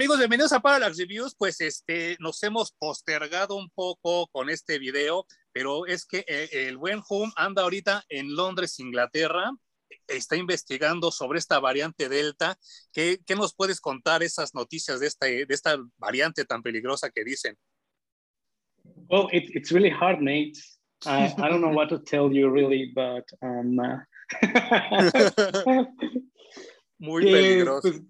Amigos, bienvenidos a Parallax Reviews. Pues este, nos hemos postergado un poco con este video, pero es que eh, el buen Home anda ahorita en Londres, Inglaterra. Está investigando sobre esta variante Delta. ¿Qué, qué nos puedes contar esas noticias de esta, de esta variante tan peligrosa que dicen? Well, it, it's really hard, mate. I, I don't know what to tell you, really, but um, uh... muy peligroso. Pues,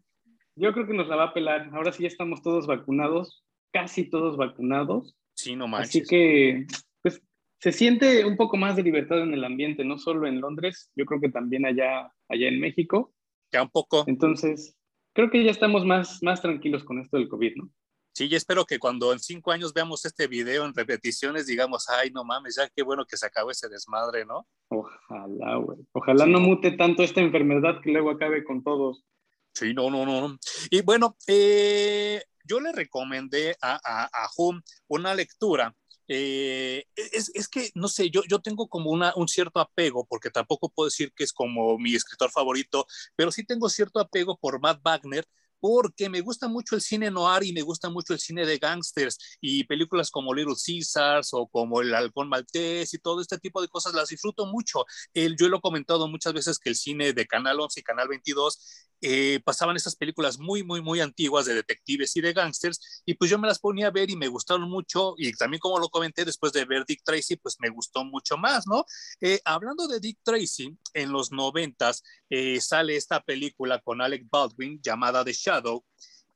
yo creo que nos la va a pelar. Ahora sí ya estamos todos vacunados, casi todos vacunados. Sí, no manches. Así que, pues, se siente un poco más de libertad en el ambiente, no solo en Londres, yo creo que también allá, allá en México. Ya un poco. Entonces, creo que ya estamos más, más tranquilos con esto del COVID, ¿no? Sí, y espero que cuando en cinco años veamos este video en repeticiones digamos, ay, no mames, ya qué bueno que se acabó ese desmadre, ¿no? Ojalá, güey. Ojalá sí. no mute tanto esta enfermedad que luego acabe con todos. Sí, no, no, no. Y bueno, eh, yo le recomendé a, a, a una lectura. Eh, es, es, que, no sé, yo, yo tengo como una, un cierto apego, porque tampoco puedo decir que es como mi escritor favorito, pero sí tengo cierto apego por Matt Wagner, porque me gusta mucho el cine noir y me gusta mucho el cine de gangsters y películas como Little Caesars o como El Halcón Maltés y todo este tipo de cosas las disfruto mucho. El, yo lo he comentado muchas veces que el cine de Canal 11 y Canal 22 eh, pasaban esas películas muy, muy, muy antiguas de detectives y de gangsters, y pues yo me las ponía a ver y me gustaron mucho, y también como lo comenté después de ver Dick Tracy, pues me gustó mucho más, ¿no? Eh, hablando de Dick Tracy, en los noventas eh, sale esta película con Alec Baldwin llamada The Shadow,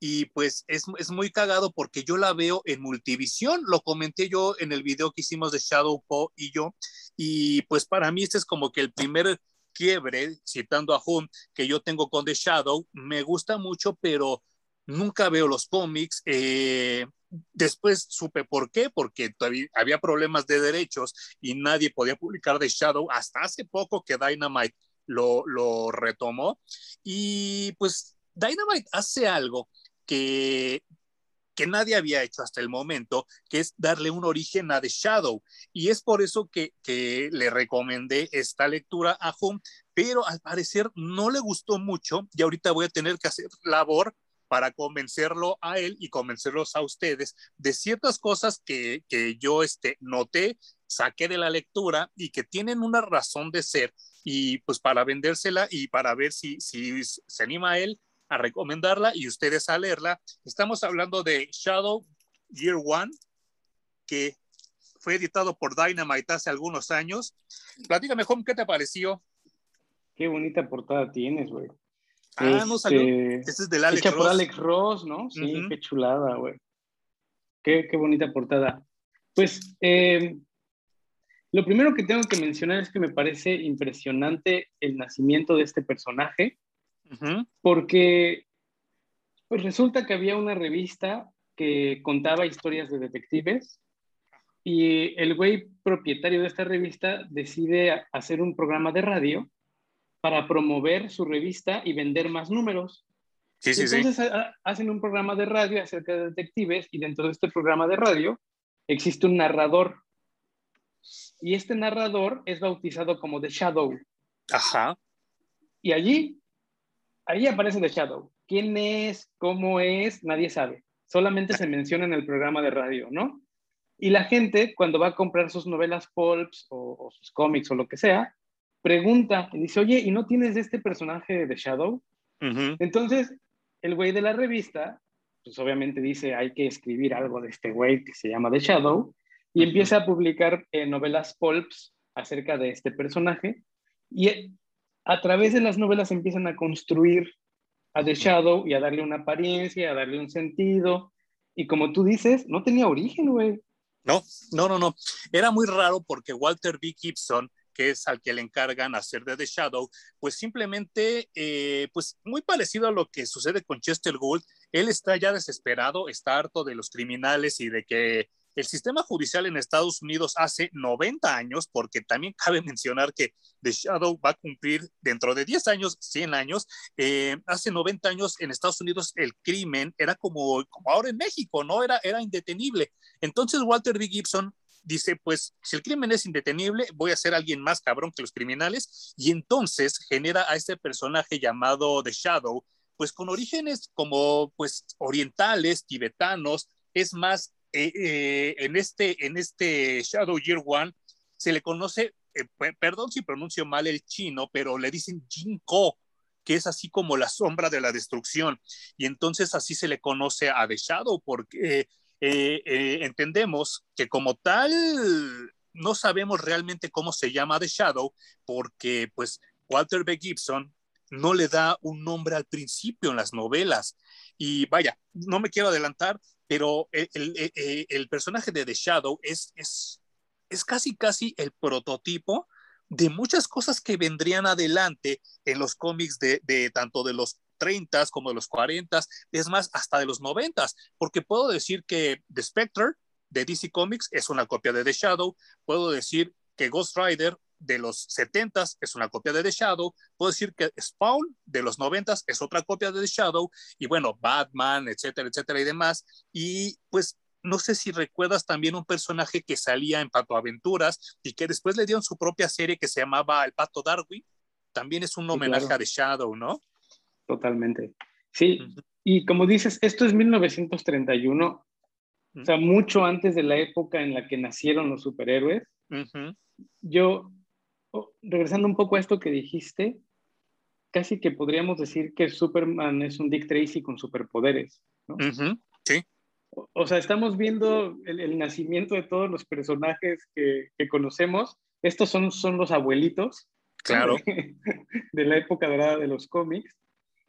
y pues es, es, muy cagado porque yo la veo en multivisión, lo comenté yo en el video que hicimos de Shadow Po y yo, y pues para mí este es como que el primer quiebre, citando a Hunt, que yo tengo con The Shadow, me gusta mucho, pero nunca veo los cómics. Eh, después supe por qué, porque había problemas de derechos y nadie podía publicar The Shadow hasta hace poco que Dynamite lo retomó. Y pues Dynamite hace algo que que nadie había hecho hasta el momento, que es darle un origen a The Shadow. Y es por eso que, le recomendé esta lectura a Hum, pero al parecer no le gustó mucho y ahorita voy a tener que hacer labor para convencerlo a él y convencerlos a ustedes de ciertas cosas que, que yo este, noté, saqué de la lectura y que tienen una razón de ser y pues para vendérsela y para ver si, si se anima a él a recomendarla y ustedes a leerla. Estamos hablando de Shadow Year One, que fue editado por Dynamite hace algunos años. Platícame, Home, ¿qué te pareció? Qué bonita portada tienes, güey. Ah, este, no salió. Este es del Alex hecha Ross. por Alex Ross, ¿no? Sí, uh -huh. qué chulada, güey. Qué, qué, bonita portada. Pues, eh, lo primero que tengo que mencionar es que me parece impresionante el nacimiento de este personaje. Uh -huh. Porque pues resulta que había una revista que contaba historias de detectives y el güey propietario de esta revista decide hacer un programa de radio para promover su revista y vender más números. Sí, sí, Entonces sí. hacen un programa de radio acerca de detectives y dentro de este programa de radio existe un narrador. Y este narrador es bautizado como The Shadow. Ajá. Y allí ahí aparece The Shadow. ¿Quién es? ¿Cómo es? Nadie sabe. Solamente se menciona en el programa de radio, ¿no? Y la gente, cuando va a comprar sus novelas pulps o, o sus cómics o lo que sea, pregunta y dice, oye, ¿y no tienes este personaje de Shadow? Uh -huh. Entonces, el güey de la revista, pues obviamente dice, hay que escribir algo de este güey que se llama The Shadow, y uh -huh. empieza a publicar eh, novelas pulps acerca de este personaje. Y a través de las novelas empiezan a construir a The Shadow y a darle una apariencia, a darle un sentido. Y como tú dices, no tenía origen, güey. No, no, no, no. Era muy raro porque Walter B. Gibson, que es al que le encargan hacer de The Shadow, pues simplemente, eh, pues muy parecido a lo que sucede con Chester Gould, él está ya desesperado, está harto de los criminales y de que el sistema judicial en Estados Unidos hace 90 años, porque también cabe mencionar que The Shadow va a cumplir dentro de 10 años, 100 años, eh, hace 90 años en Estados Unidos el crimen era como, ahora en México, ¿no? Era, era indetenible. Entonces Walter B. Gibson dice, pues si el crimen es indetenible, voy a ser alguien más cabrón que los criminales, y entonces genera a este personaje llamado The Shadow, pues con orígenes como pues orientales, tibetanos, es más, eh, eh, en, este, en este Shadow Year One se le conoce, eh, perdón si pronuncio mal el chino, pero le dicen Jinko, que es así como la sombra de la destrucción. Y entonces así se le conoce a The Shadow, porque entendemos que como tal no sabemos realmente cómo se llama The Shadow, porque pues Walter B. Gibson no le da un nombre al principio en las novelas. Y vaya, no me quiero adelantar, pero el, personaje de The Shadow es, es, es casi, casi el prototipo de muchas cosas que vendrían adelante en los cómics de, de tanto de los 30 como de los 40, es más, hasta de los 90, porque puedo decir que The Spectre de DC Comics es una copia de The Shadow, puedo decir que Ghost Rider de los 70s es una copia de The Shadow, puedo decir que Spawn de los 90s es otra copia de The Shadow, y bueno, Batman, etcétera, etcétera y demás. Y pues no sé si recuerdas también un personaje que salía en Pato Aventuras y que después le dieron su propia serie que se llamaba El Pato Darwin. También es un homenaje a The Shadow, ¿no? Totalmente. Sí, y como dices, esto es 1931, o sea, mucho antes de la época en la que nacieron los superhéroes. Yo regresando un poco a esto que dijiste, casi que podríamos decir que Superman es un Dick Tracy con superpoderes, ¿no? Sí. O, sea, estamos viendo el, nacimiento de todos los personajes que, conocemos. Estos son, son los abuelitos. Claro. De, la época dorada de los cómics.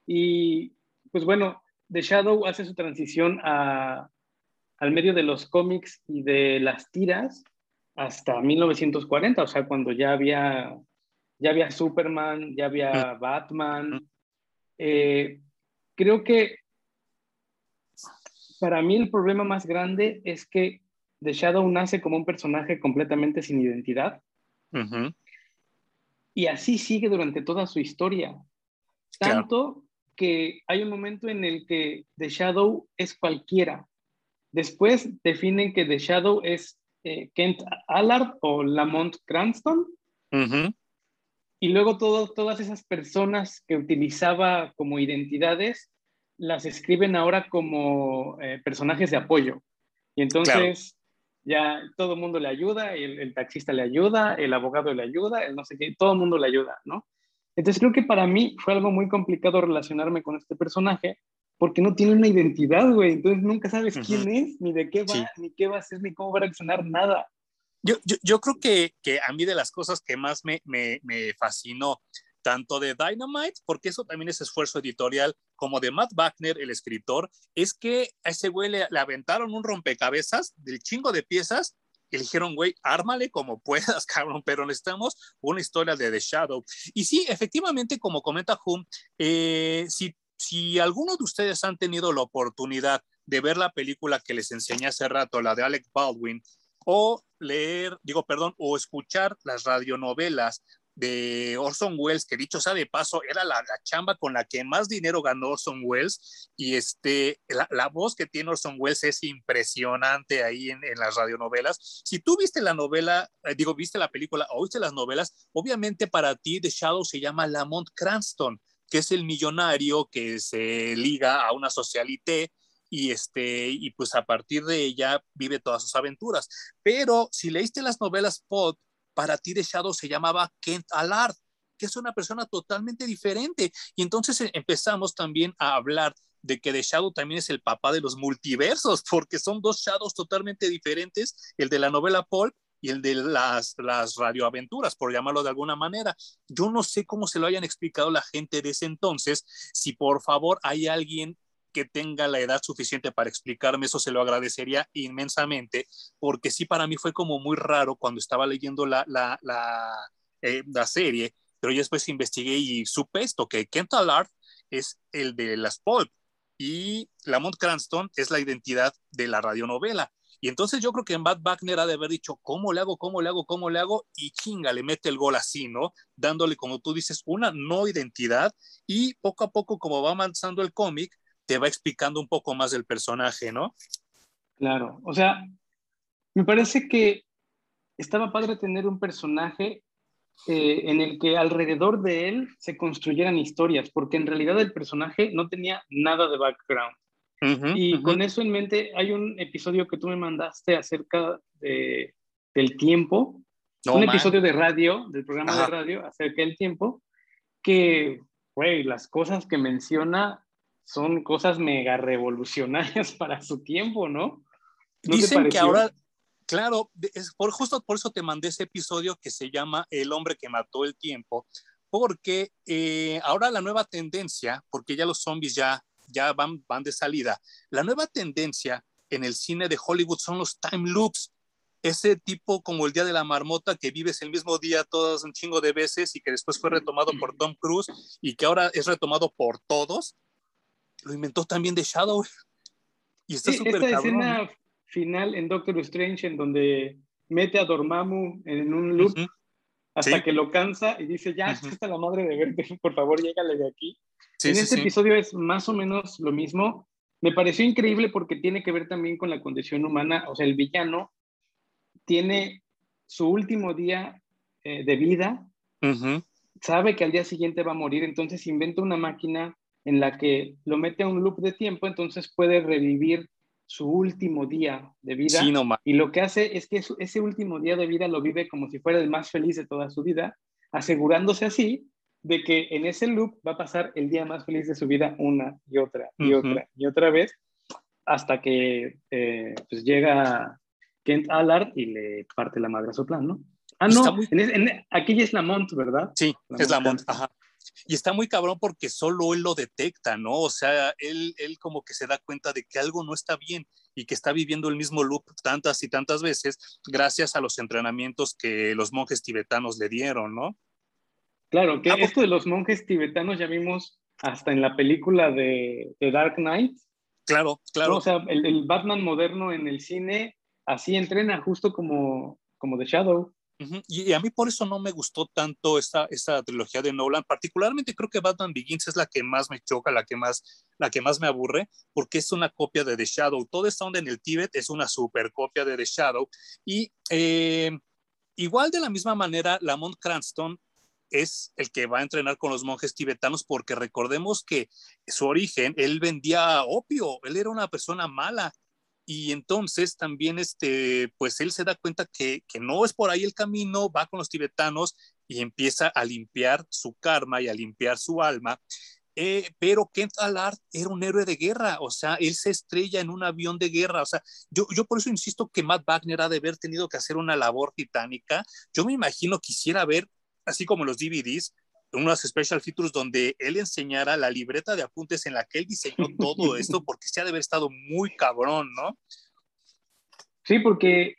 Y pues bueno, The Shadow hace su transición a, al medio de los cómics y de las tiras hasta 1940, o sea, cuando ya había, ya había Superman, ya había Batman. Eh, creo que para mí el problema más grande es que The Shadow nace como un personaje completamente sin identidad. Y así sigue durante toda su historia. Tanto que hay un momento en el que The Shadow es cualquiera. Después definen que The Shadow es eh, Kent Allard o Lamont Cranston. Y luego todas esas personas que utilizaba como identidades las escriben ahora como eh, personajes de apoyo. Y entonces ya todo el mundo le ayuda, el, el, taxista le ayuda, el abogado le ayuda, el no sé qué, todo el mundo le ayuda, ¿no? Entonces creo que para mí fue algo muy complicado relacionarme con este personaje porque no tiene una identidad, güey. Entonces nunca sabes quién es, ni de qué va, ni qué va a hacer, ni cómo va a reaccionar, nada. Yo, yo, yo creo que, que, a mí de las cosas que más me, me, me, fascinó, tanto de Dynamite, porque eso también es esfuerzo editorial, como de Matt Wagner, el escritor, es que a ese güey le, le aventaron un rompecabezas del chingo de piezas y le dijeron, güey, ármale como puedas, cabrón, pero necesitamos una historia de The Shadow. Y sí, efectivamente, como comenta Hum, eh, si si alguno de ustedes han tenido la oportunidad de ver la película que les enseñé hace rato, la de Alec Baldwin, o leer, digo, perdón, o escuchar las radionovelas de Orson Welles, que dicho sea de paso, era la, chamba con la que más dinero ganó Orson Welles, y este, la, voz que tiene Orson Welles es impresionante ahí en, las radionovelas. Si tú viste la novela, eh, digo, viste la película o viste las novelas, obviamente para ti The Shadow se llama Lamont Cranston, que es el millonario que se liga a una socialité y este y pues a partir de ella vive todas sus aventuras. Pero si leíste las novelas Pod, para ti de Shadow se llamaba Kent Allard, que es una persona totalmente diferente. Y entonces eh, empezamos también a hablar de que The Shadow también es el papá de los multiversos, porque son dos Shadows totalmente diferentes, el de la novela Paul y el de las, las radioaventuras, por llamarlo de alguna manera. Yo no sé cómo se lo hayan explicado la gente de ese entonces. Si por favor hay alguien que tenga la edad suficiente para explicarme eso, se lo agradecería inmensamente, porque sí para mí fue como muy raro cuando estaba leyendo la, la, la, eh, la serie, pero yo después investigué y supe esto, que Kent Allard es el de las Pulp y Lamont Cranston es la identidad de la radionovela. Y entonces yo creo que en Bad Wagner ha de haber dicho, ¿cómo le hago, cómo le hago, cómo le hago? Y chinga, le mete el gol así, ¿no? Dándole, como tú dices, una no identidad y poco a poco, como va avanzando el cómic, te va explicando un poco más del personaje, ¿no? Claro, o sea, me parece que estaba padre tener un personaje eh, en el que alrededor de él se construyeran historias, porque en realidad el personaje no tenía nada de background. Y con eso en mente, hay un episodio que tú me mandaste acerca de, del tiempo, un episodio de radio, del programa de radio acerca del tiempo, que, güey, las cosas que menciona son cosas mega revolucionarias para su tiempo, ¿no? Dicen que ahora, claro, es por, justo por eso te mandé ese episodio que se llama El hombre que mató el tiempo, porque eh, ahora la nueva tendencia, porque ya los zombies ya, ya van, van de salida, la nueva tendencia en el cine de Hollywood son los time loops. Ese tipo como el Día de la Marmota que vives el mismo día todos un chingo de veces y que después fue retomado por Tom Cruise y que ahora es retomado por todos, lo inventó también de Shadow. Y está súper Esta escena final en Doctor Strange en donde mete a Dormammu en un loop hasta que lo cansa y dice, ya, está la madre de verte, por favor, llégale de aquí. En este episodio es más o menos lo mismo. Me pareció increíble porque tiene que ver también con la condición humana, o sea, el villano tiene su último día eh, de vida, sabe que al día siguiente va a morir, entonces inventa una máquina en la que lo mete a un loop de tiempo, entonces puede revivir su último día de vida. y lo que hace es que ese último día de vida lo vive como si fuera el más feliz de toda su vida, asegurándose así de que en ese loop va a pasar el día más feliz de su vida una y otra y otra y otra vez hasta que eh, pues llega Kent Allard y le parte la madre a su plan, ¿no? Ah, no, aquí ya es Lamont, ¿verdad? Sí, es Lamont, ajá. Y está muy cabrón porque solo él lo detecta, ¿no? O sea, él, él como que se da cuenta de que algo no está bien y que está viviendo el mismo loop tantas y tantas veces gracias a los entrenamientos que los monjes tibetanos le dieron, ¿no? Claro, que ah, esto de los monjes tibetanos ya vimos hasta en la película de, Dark Knight. Claro, claro. O sea, el, el, Batman moderno en el cine así entrena, justo como, como The Shadow. y, a mí por eso no me gustó tanto esta, esta trilogía de Nolan. Particularmente creo que Batman Begins es la que más me choca, la que más, la que más me aburre, porque es una copia de The Shadow. Toda esta onda en el Tíbet es una super copia de The Shadow. Y eh, igual de la misma manera, Lamont Cranston es el que va a entrenar con los monjes tibetanos porque recordemos que su origen, él vendía opio, él era una persona mala y entonces también, este, pues él se da cuenta que, que, no es por ahí el camino, va con los tibetanos y empieza a limpiar su karma y a limpiar su alma. Eh, pero Kent Allard era un héroe de guerra, o sea, él se estrella en un avión de guerra, o sea, yo, yo por eso insisto que Matt Wagner ha de haber tenido que hacer una labor titánica. Yo me imagino quisiera ver, así como los DVDs, unas special features donde él enseñara la libreta de apuntes en la que él diseñó todo esto, porque se ha de haber estado muy cabrón, ¿no? Sí, porque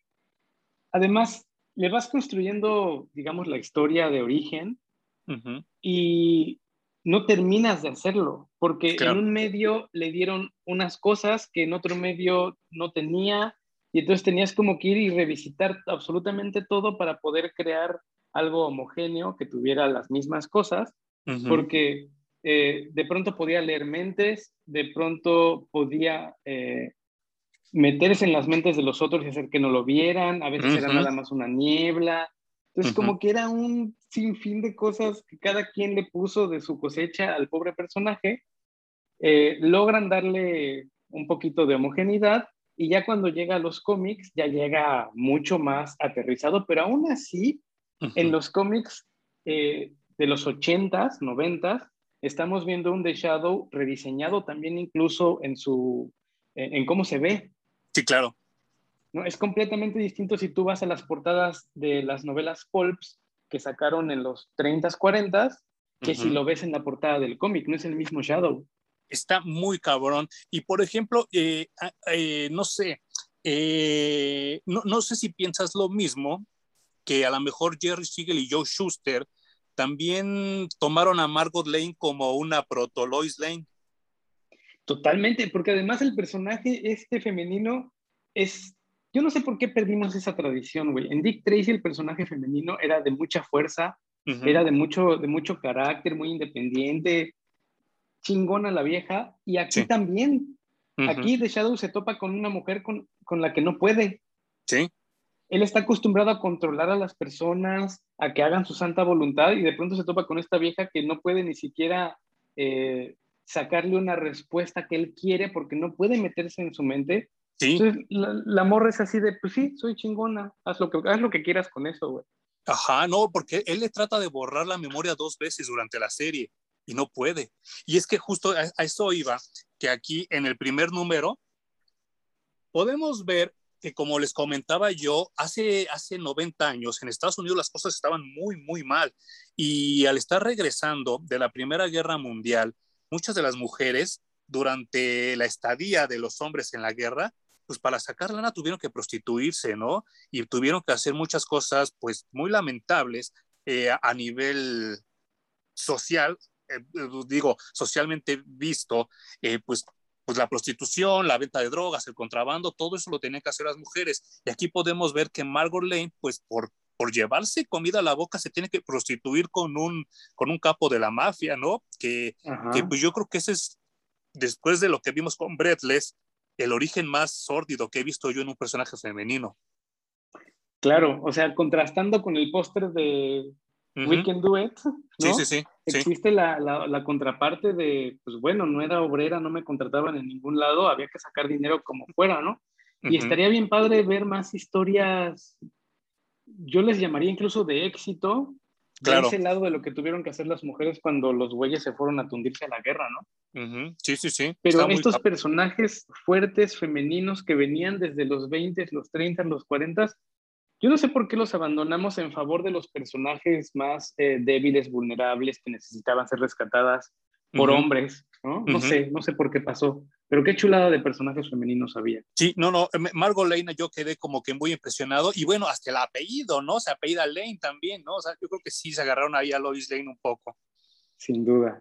además le vas construyendo, digamos, la historia de origen y no terminas de hacerlo, porque en un medio le dieron unas cosas que en otro medio no tenía, y entonces tenías como que ir y revisitar absolutamente todo para poder crear algo homogéneo que tuviera las mismas cosas, porque eh, de pronto podía leer mentes, de pronto podía eh, meterse en las mentes de los otros y hacer que no lo vieran, a veces era nada más una niebla. Entonces, como que era un sinfín de cosas que cada quien le puso de su cosecha al pobre personaje, eh, logran darle un poquito de homogeneidad y ya cuando llega a los cómics ya llega mucho más aterrizado, pero aún así en los cómics eh, de los 80s, 90s, estamos viendo un The Shadow rediseñado también incluso en su en, cómo se ve. Sí, claro. ¿No? Es completamente distinto si tú vas a las portadas de las novelas pulps que sacaron en los 30s, 40s, que si lo ves en la portada del cómic, no es el mismo Shadow. Está muy cabrón. Y por ejemplo, eh, eh, no sé, no, no, sé si piensas lo mismo, que a lo mejor Jerry Siegel y Joe Schuster también tomaron a Margot Lane como una proto Lois Lane. Totalmente, porque además el personaje este femenino es, yo no sé por qué perdimos esa tradición, güey. En Dick Tracy el personaje femenino era de mucha fuerza, era de mucho, de mucho carácter, muy independiente, chingona la vieja, y aquí también. Aquí The Shadow se topa con una mujer con, con la que no puede. Sí. Él está acostumbrado a controlar a las personas, a que hagan su santa voluntad y de pronto se topa con esta vieja que no puede ni siquiera eh, sacarle una respuesta que él quiere porque no puede meterse en su mente. Sí. Entonces la, la morra es así de, pues sí, soy chingona, haz lo que, haz lo que quieras con eso, güey. Ajá, no, porque él le trata de borrar la memoria dos veces durante la serie y no puede. Y es que justo a, a eso iba, que aquí en el primer número podemos ver que como les comentaba yo, hace, hace 90 años en Estados Unidos las cosas estaban muy, muy mal. Y al estar regresando de la Primera Guerra Mundial, muchas de las mujeres durante la estadía de los hombres en la guerra, pues para sacar lana tuvieron que prostituirse, ¿no? Y tuvieron que hacer muchas cosas, pues muy lamentables eh, a nivel social, eh, digo, socialmente visto, eh, pues pues la prostitución, la venta de drogas, el contrabando, todo eso lo tenían que hacer las mujeres. Y aquí podemos ver que Margot Lane, pues por, por llevarse comida a la boca, se tiene que prostituir con un, con un capo de la mafia, ¿no? Que, que pues yo creo que ese es, después de lo que vimos con Breathless, el origen más sórdido que he visto yo en un personaje femenino. Claro, o sea, contrastando con el póster de uh -huh. We Can Do It, ¿no? Sí, sí, sí. Existe sí. La, la, la, contraparte de, pues bueno, no era obrera, no me contrataban en ningún lado, había que sacar dinero como fuera, ¿no? Y uh -huh. estaría bien padre ver más historias, yo les llamaría incluso de éxito, claro. de ese lado de lo que tuvieron que hacer las mujeres cuando los güeyes se fueron a tundirse a la guerra, ¿no? Uh -huh. Sí, sí, sí. Pero Está estos personajes fuertes, femeninos, que venían desde los 20, los 30, los 40, yo no sé por qué los abandonamos en favor de los personajes más eh, débiles, vulnerables, que necesitaban ser rescatadas por uh -huh. hombres, ¿no? No uh -huh. sé, no sé por qué pasó, pero qué chulada de personajes femeninos había. Sí, no, no, Margot Lane yo quedé como que muy impresionado y bueno, hasta el apellido, ¿no? Se apellida Lane también, ¿no? O sea, yo creo que sí se agarraron ahí a Lois Lane un poco. Sin duda.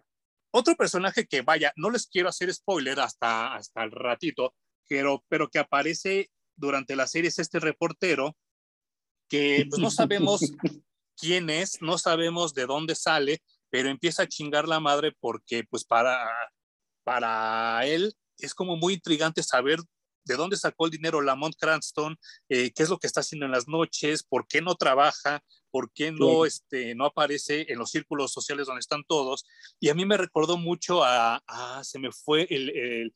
Otro personaje que, vaya, no les quiero hacer spoiler hasta, hasta el ratito, pero, pero que aparece durante la serie es este reportero que pues no sabemos quién es, no sabemos de dónde sale, pero empieza a chingar la madre porque pues para, para él es como muy intrigante saber de dónde sacó el dinero Lamont Cranston, eh, qué es lo que está haciendo en las noches, por qué no trabaja, por qué no, sí. este, no aparece en los círculos sociales donde están todos. Y a mí me recordó mucho a, a se me fue el, el,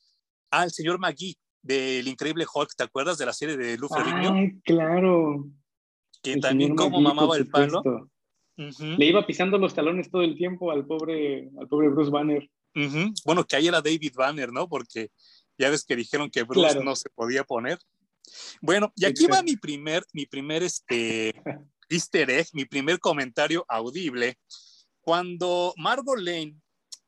al ah, señor Magui del Increíble Hulk, ¿te acuerdas de la serie de Lou Ferrigno? Ay, claro que el también como mamaba el palo. Uh -huh. Le iba pisando los talones todo el tiempo al pobre, al pobre Bruce Banner. Uh -huh. Bueno, que ahí era David Banner, ¿no? Porque ya ves que dijeron que Bruce claro. no se podía poner. Bueno, y aquí va mi primer, mi primer este, easter egg, mi primer comentario audible. Cuando Margot Lane,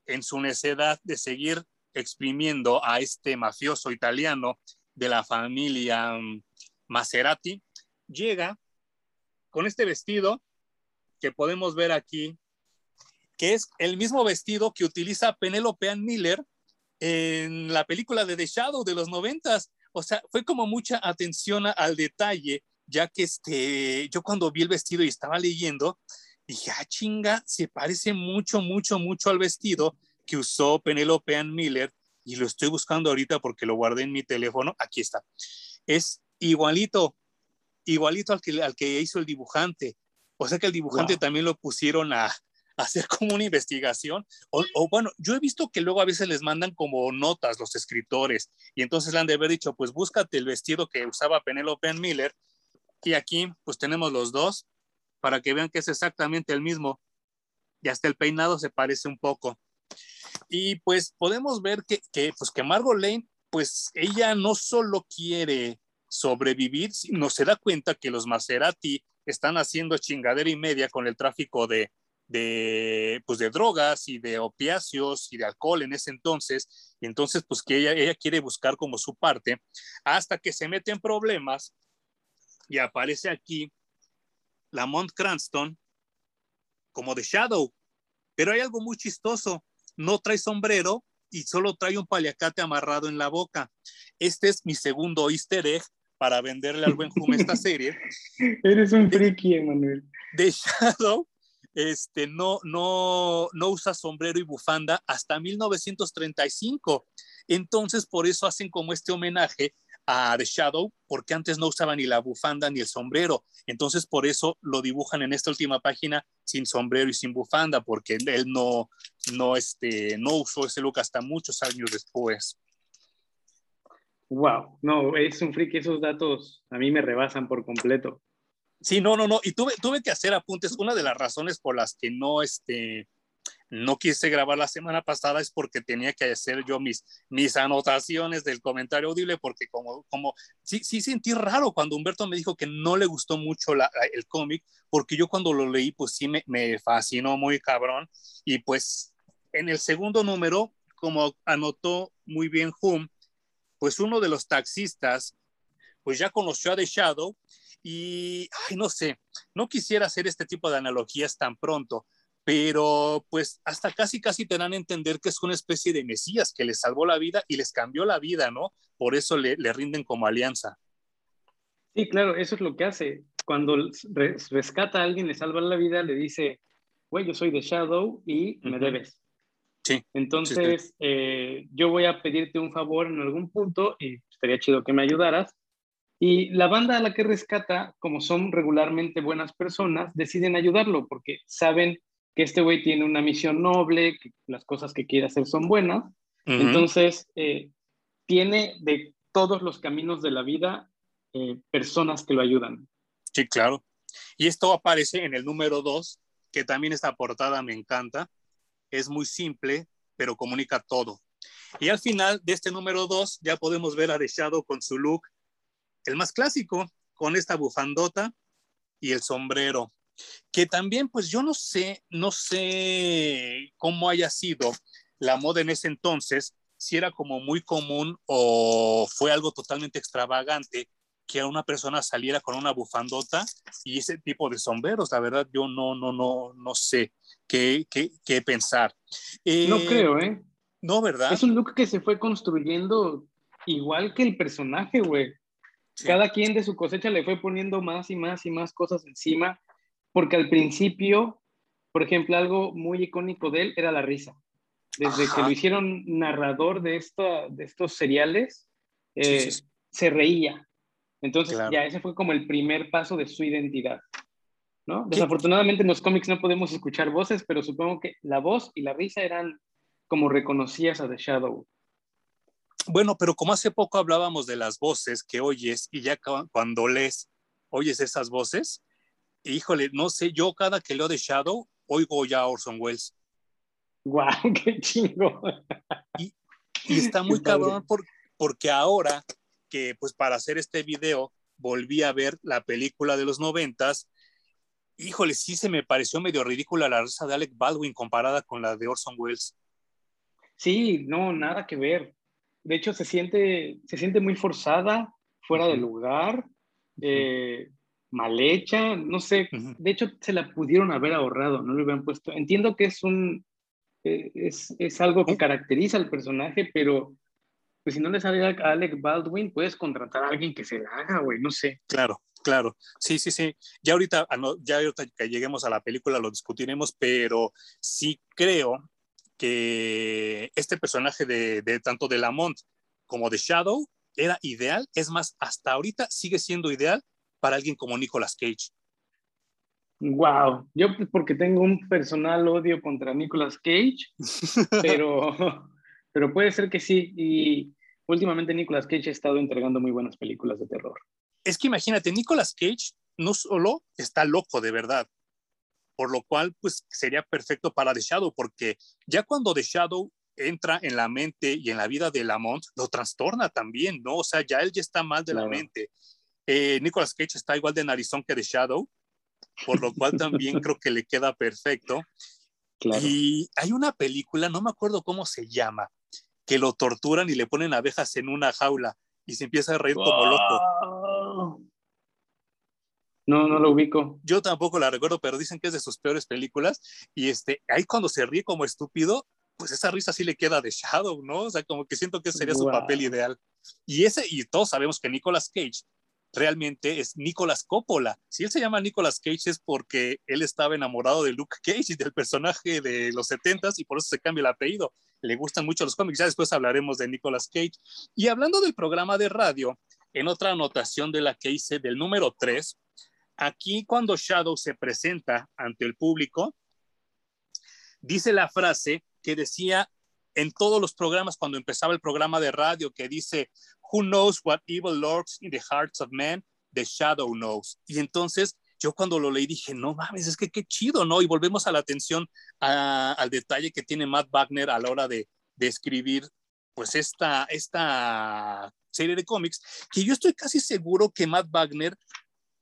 en su necedad de seguir exprimiendo a este mafioso italiano de la familia um, Maserati, llega con este vestido que podemos ver aquí, que es el mismo vestido que utiliza Penelope Ann Miller en la película de The Shadow de los noventas. O sea, fue como mucha atención al detalle, ya que este, yo cuando vi el vestido y estaba leyendo, dije, ah, chinga, se parece mucho, mucho, mucho al vestido que usó Penelope Ann Miller y lo estoy buscando ahorita porque lo guardé en mi teléfono. Aquí está. Es igualito, igualito al que, al que hizo el dibujante. O sea que el dibujante wow. también lo pusieron a, a, hacer como una investigación. O, o, bueno, yo he visto que luego a veces les mandan como notas los escritores y entonces le han de haber dicho, pues búscate el vestido que usaba Penelope Miller y aquí pues tenemos los dos para que vean que es exactamente el mismo y hasta el peinado se parece un poco. Y pues podemos ver que, que pues que Margot Lane, pues ella no solo quiere sobrevivir, no se da cuenta que los Maserati están haciendo chingadera y media con el tráfico de, de, pues de drogas y de opiáceos y de alcohol en ese entonces, y entonces pues que ella, ella quiere buscar como su parte, hasta que se mete en problemas y aparece aquí Lamont Cranston como The Shadow, pero hay algo muy chistoso, no trae sombrero y solo trae un paliacate amarrado en la boca. Este es mi segundo easter egg para venderle al buen Jume esta serie. Eres un friki, Emanuel. De Shadow, este, no, no, no usa sombrero y bufanda hasta 1935. Entonces, por eso hacen como este homenaje a The Shadow porque antes no usaba ni la bufanda ni el sombrero. Entonces, por eso lo dibujan en esta última página sin sombrero y sin bufanda, porque él no, no, este, no usó ese look hasta muchos años después. Wow, no, es un freak, esos datos a mí me rebasan por completo. Sí, no, no, no, y tuve, tuve que hacer apuntes. Una de las razones por las que no, este, no quise grabar la semana pasada es porque tenía que hacer yo mis, mis anotaciones del comentario audible, porque como, como sí, sí sentí raro cuando Humberto me dijo que no le gustó mucho el cómic, porque yo cuando lo leí, pues sí me, me fascinó muy cabrón. Y pues en el segundo número, como anotó muy bien Hum, pues uno de los taxistas, pues ya conoció a The Shadow y, ay, no sé, no quisiera hacer este tipo de analogías tan pronto, pero pues hasta casi casi te dan a entender que es una especie de Mesías que les salvó la vida y les cambió la vida, ¿no? Por eso le, rinden como alianza. Sí, claro, eso es lo que hace. Cuando rescata a alguien, le salva la vida, le dice, güey, yo soy de Shadow y me debes. Sí. Entonces, eh, yo voy a pedirte un favor en algún punto y estaría chido que me ayudaras. Y la banda a la que rescata, como son regularmente buenas personas, deciden ayudarlo porque saben que este güey tiene una misión noble, que las cosas que quiere hacer son buenas. Entonces, eh, tiene de todos los caminos de la vida eh, personas que lo ayudan. Sí, claro. Y esto aparece en el número dos, que también esta portada me encanta. Es muy simple, pero comunica todo. Y al final de este número dos ya podemos ver a The con su look, el más clásico, con esta bufandota y el sombrero que también pues yo no sé, no sé cómo haya sido la moda en ese entonces, si era como muy común o fue algo totalmente extravagante que una persona saliera con una bufandota y ese tipo de sombreros. La verdad, yo no, no, no, no sé qué pensar. no eh, creo, ¿eh? No, ¿verdad? Es un look que se fue construyendo igual que el personaje, güey. Cada quien de su cosecha le fue poniendo más y más y más cosas encima porque al principio, por ejemplo, algo muy icónico de él era la risa. Desde que lo hicieron narrador de, esta, de estos seriales, eh, se reía. Entonces ya ese fue como el primer paso de su identidad. ¿No? Desafortunadamente en los cómics no podemos escuchar voces, pero supongo que la voz y la risa eran como reconocías a The Shadow. Bueno, pero como hace poco hablábamos de las voces que oyes y ya cuando lees, oyes esas voces, híjole, no sé, yo cada que leo de Shadow, oigo ya a Orson Welles. ¡Guau, qué chingo! Y, está muy cabrón porque ahora que, pues, para hacer este video, volví a ver la película de los noventas, híjole, sí se me pareció medio ridícula la risa de Alec Baldwin comparada con la de Orson Welles. Sí, no, nada que ver. De hecho, se siente, se siente muy forzada, fuera de lugar. Eh, mal hecha, no sé, de hecho se la pudieron haber ahorrado, no le hubieran puesto. Entiendo que es un, eh, es, es, algo que caracteriza al personaje, pero pues si no le sale a Alec Baldwin, puedes contratar a alguien que se la haga, güey, no sé. Claro, claro, sí, sí, sí. Ya ahorita, ah, ya ahorita que lleguemos a la película lo discutiremos, pero sí creo que este personaje de, de tanto de Lamont como de Shadow era ideal, es más, hasta ahorita sigue siendo ideal para alguien como Nicolas Cage? Wow, yo pues, porque tengo un personal odio contra Nicolas Cage, pero, pero puede ser que sí. Y últimamente Nicolas Cage ha estado entregando muy buenas películas de terror. Es que imagínate, Nicolas Cage no solo está loco de verdad, por lo cual pues sería perfecto para The Shadow, porque ya cuando The Shadow entra en la mente y en la vida de Lamont, lo trastorna también, ¿no? O sea, ya él ya está mal de la mente. Eh, Nicolas Cage está igual de narizón que de Shadow, por lo cual también creo que le queda perfecto. Y hay una película, no me acuerdo cómo se llama, que lo torturan y le ponen abejas en una jaula y se empieza a reír como loco. No, no lo ubico. Yo tampoco la recuerdo, pero dicen que es de sus peores películas. Y este, ahí cuando se ríe como estúpido, pues esa risa sí le queda de Shadow, ¿no? O sea, como que siento que sería su papel ideal. Y ese, y todos sabemos que Nicolas Cage realmente es Nicolas Coppola. Si él se llama Nicolas Cage es porque él estaba enamorado de Luke Cage y del personaje de los 70s y por eso se cambia el apellido. Le gustan mucho los cómics, ya después hablaremos de Nicolas Cage. Y hablando del programa de radio, en otra anotación de la que hice del número 3, aquí cuando Shadow se presenta ante el público, dice la frase que decía en todos los programas, cuando empezaba el programa de radio, que dice, Who knows what evil lurks in the hearts of men? The shadow knows. Y entonces yo cuando lo leí dije, no mames, es que qué chido, ¿no? Y volvemos a la atención al detalle que tiene Matt Wagner a la hora de, de escribir, pues esta, esta serie de cómics, que yo estoy casi seguro que Matt Wagner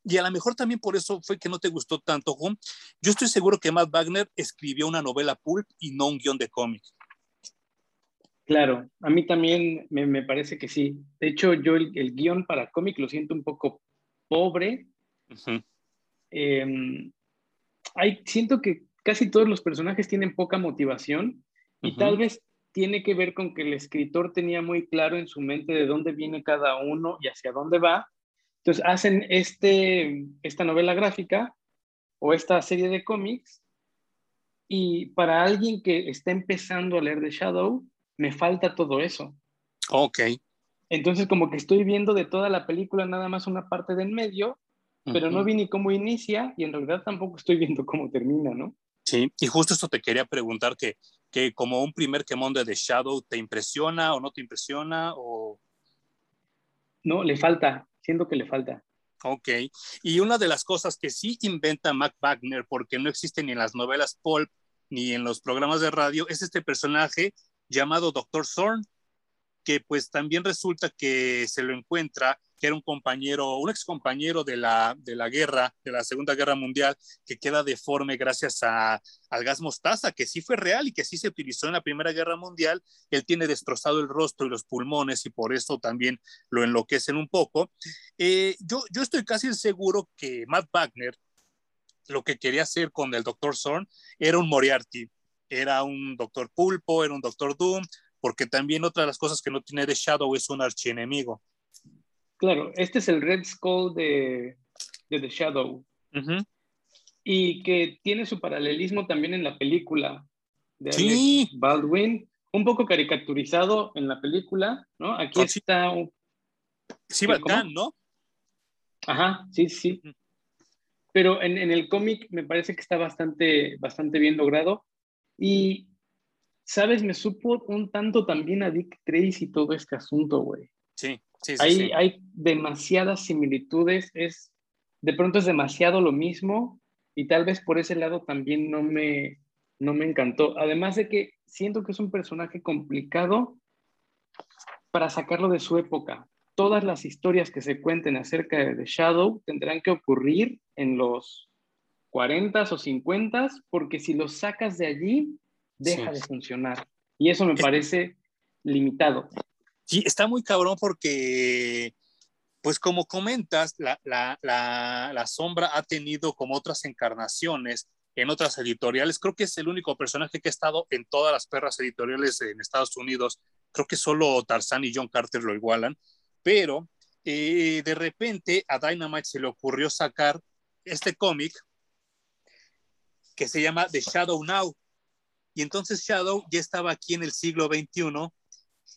y a lo mejor también por eso fue que no te gustó tanto, Home. Yo estoy seguro que Matt Wagner escribió una novela pulp y no un guion de cómic. Claro, a mí también me, parece que sí. De hecho, yo el, guion para cómic lo siento un poco pobre. Hay, siento que casi todos los personajes tienen poca motivación y tal vez tiene que ver con que el escritor tenía muy claro en su mente de dónde viene cada uno y hacia dónde va, entonces hacen este, esta novela gráfica o esta serie de cómics y para alguien que está empezando a leer The Shadow, me falta todo eso. Ok. Entonces como que estoy viendo de toda la película nada más una parte del medio, pero no vi ni cómo inicia y en realidad tampoco estoy viendo cómo termina, ¿no? Sí, y justo esto te quería preguntar que, que como un primer quemón de The Shadow, ¿te impresiona o no te impresiona? O... No, le falta, que le falta. Ok, y una de las cosas que sí inventa Mac Wagner, porque no existe ni en las novelas pulp ni en los programas de radio, es este personaje llamado Dr. Zorn, que pues también resulta que se lo encuentra que era un compañero, un ex compañero de la, de la guerra, de la Segunda Guerra Mundial, que queda deforme gracias a, al gas mostaza, que sí fue real y que sí se utilizó en la Primera Guerra Mundial. Él tiene destrozado el rostro y los pulmones y por eso también lo enloquecen un poco. Eh, yo, yo estoy casi seguro que Matt Wagner lo que quería hacer con el Dr. Zorn era un Moriarty, era un Doctor Pulpo, era un Doctor Doom, porque también otra de las cosas que no tiene de Shadow es un archienemigo. Claro, este es el Red Skull de, The Shadow. Y que tiene su paralelismo también en la película de sí. Baldwin, un poco caricaturizado en la película, ¿no? Aquí está un... Sí, bacán, ¿no? Ajá, sí, sí. Pero en, en el cómic me parece que está bastante, bastante bien logrado. Y, ¿sabes? Me supo un tanto también a Dick Tracy todo este asunto, güey. Sí hay, hay demasiadas similitudes, es, de pronto es demasiado lo mismo y tal vez por ese lado también no me, no me encantó. Además de que siento que es un personaje complicado para sacarlo de su época. Todas las historias que se cuenten acerca de The Shadow tendrán que ocurrir en los 40 o 50 porque si lo sacas de allí, deja de funcionar. Y eso me parece limitado. Sí, está muy cabrón porque, pues como comentas, la, sombra ha tenido como otras encarnaciones en otras editoriales. Creo que es el único personaje que ha estado en todas las perras editoriales en Estados Unidos. Creo que solo Tarzan y John Carter lo igualan. Pero eh, de repente a Dynamite se le ocurrió sacar este cómic que se llama The Shadow Now. Y entonces Shadow ya estaba aquí en el siglo XXI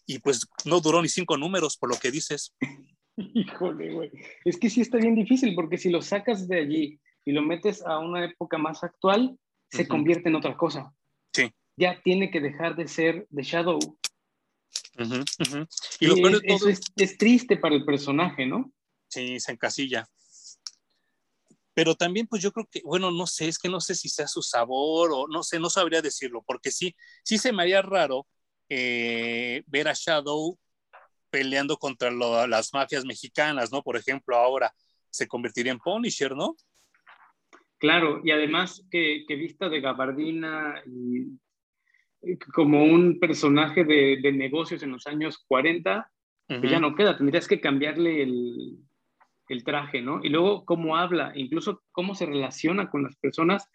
y pues no duró ni cinco números por lo que dices. Híjole, güey. Es que sí está bien difícil porque si lo sacas de allí y lo metes a una época más actual, se convierte en otra cosa. Sí. Ya tiene que dejar de ser The Shadow. Y, lo es, eso es, triste para el personaje, ¿no? Sí, se encasilla. Pero también, pues yo creo que, bueno, no sé, es que no sé si sea su sabor o no sé, no sabría decirlo, porque sí, sí se me haría raro eh, ver a Shadow peleando contra las mafias mexicanas, ¿no? Por ejemplo, ahora se convertiría en Punisher, ¿no? Claro, y además que, vista de gabardina y, como un personaje de, negocios en los años 40, pues ya no queda, tendrías que cambiarle el, el, traje, ¿no? Y luego cómo habla, incluso cómo se relaciona con las personas,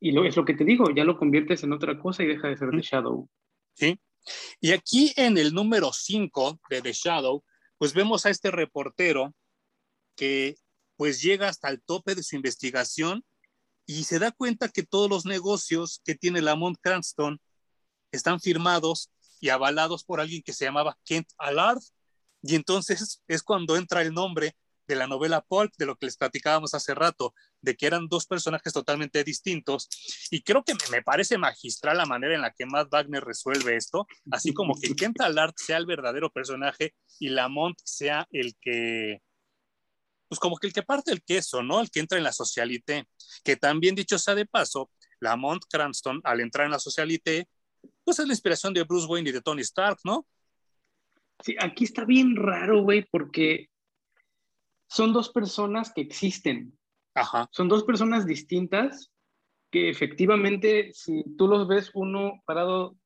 y lo, es lo que te digo, ya lo conviertes en otra cosa y deja de ser de Shadow. Sí, y aquí en el número 5 de The Shadow, pues vemos a este reportero que pues llega hasta el tope de su investigación y se da cuenta que todos los negocios que tiene Lamont Cranston están firmados y avalados por alguien que se llamaba Kent Allard. Y entonces es cuando entra el nombre de la novela Pulp, de lo que les platicábamos hace rato, de que eran dos personajes totalmente distintos. Y creo que me, parece magistral la manera en la que Matt Wagner resuelve esto, así como que Kent Allard sea el verdadero personaje y Lamont sea el que, pues como que el que parte el queso, ¿no? El que entra en la socialité, que también dicho sea de paso, Lamont Cranston al entrar en la socialité, pues es la inspiración de Bruce Wayne y de Tony Stark, ¿no? Sí, aquí está bien raro, güey, porque son dos personas que existen. Ajá. Son dos personas distintas que efectivamente, si tú los ves uno parado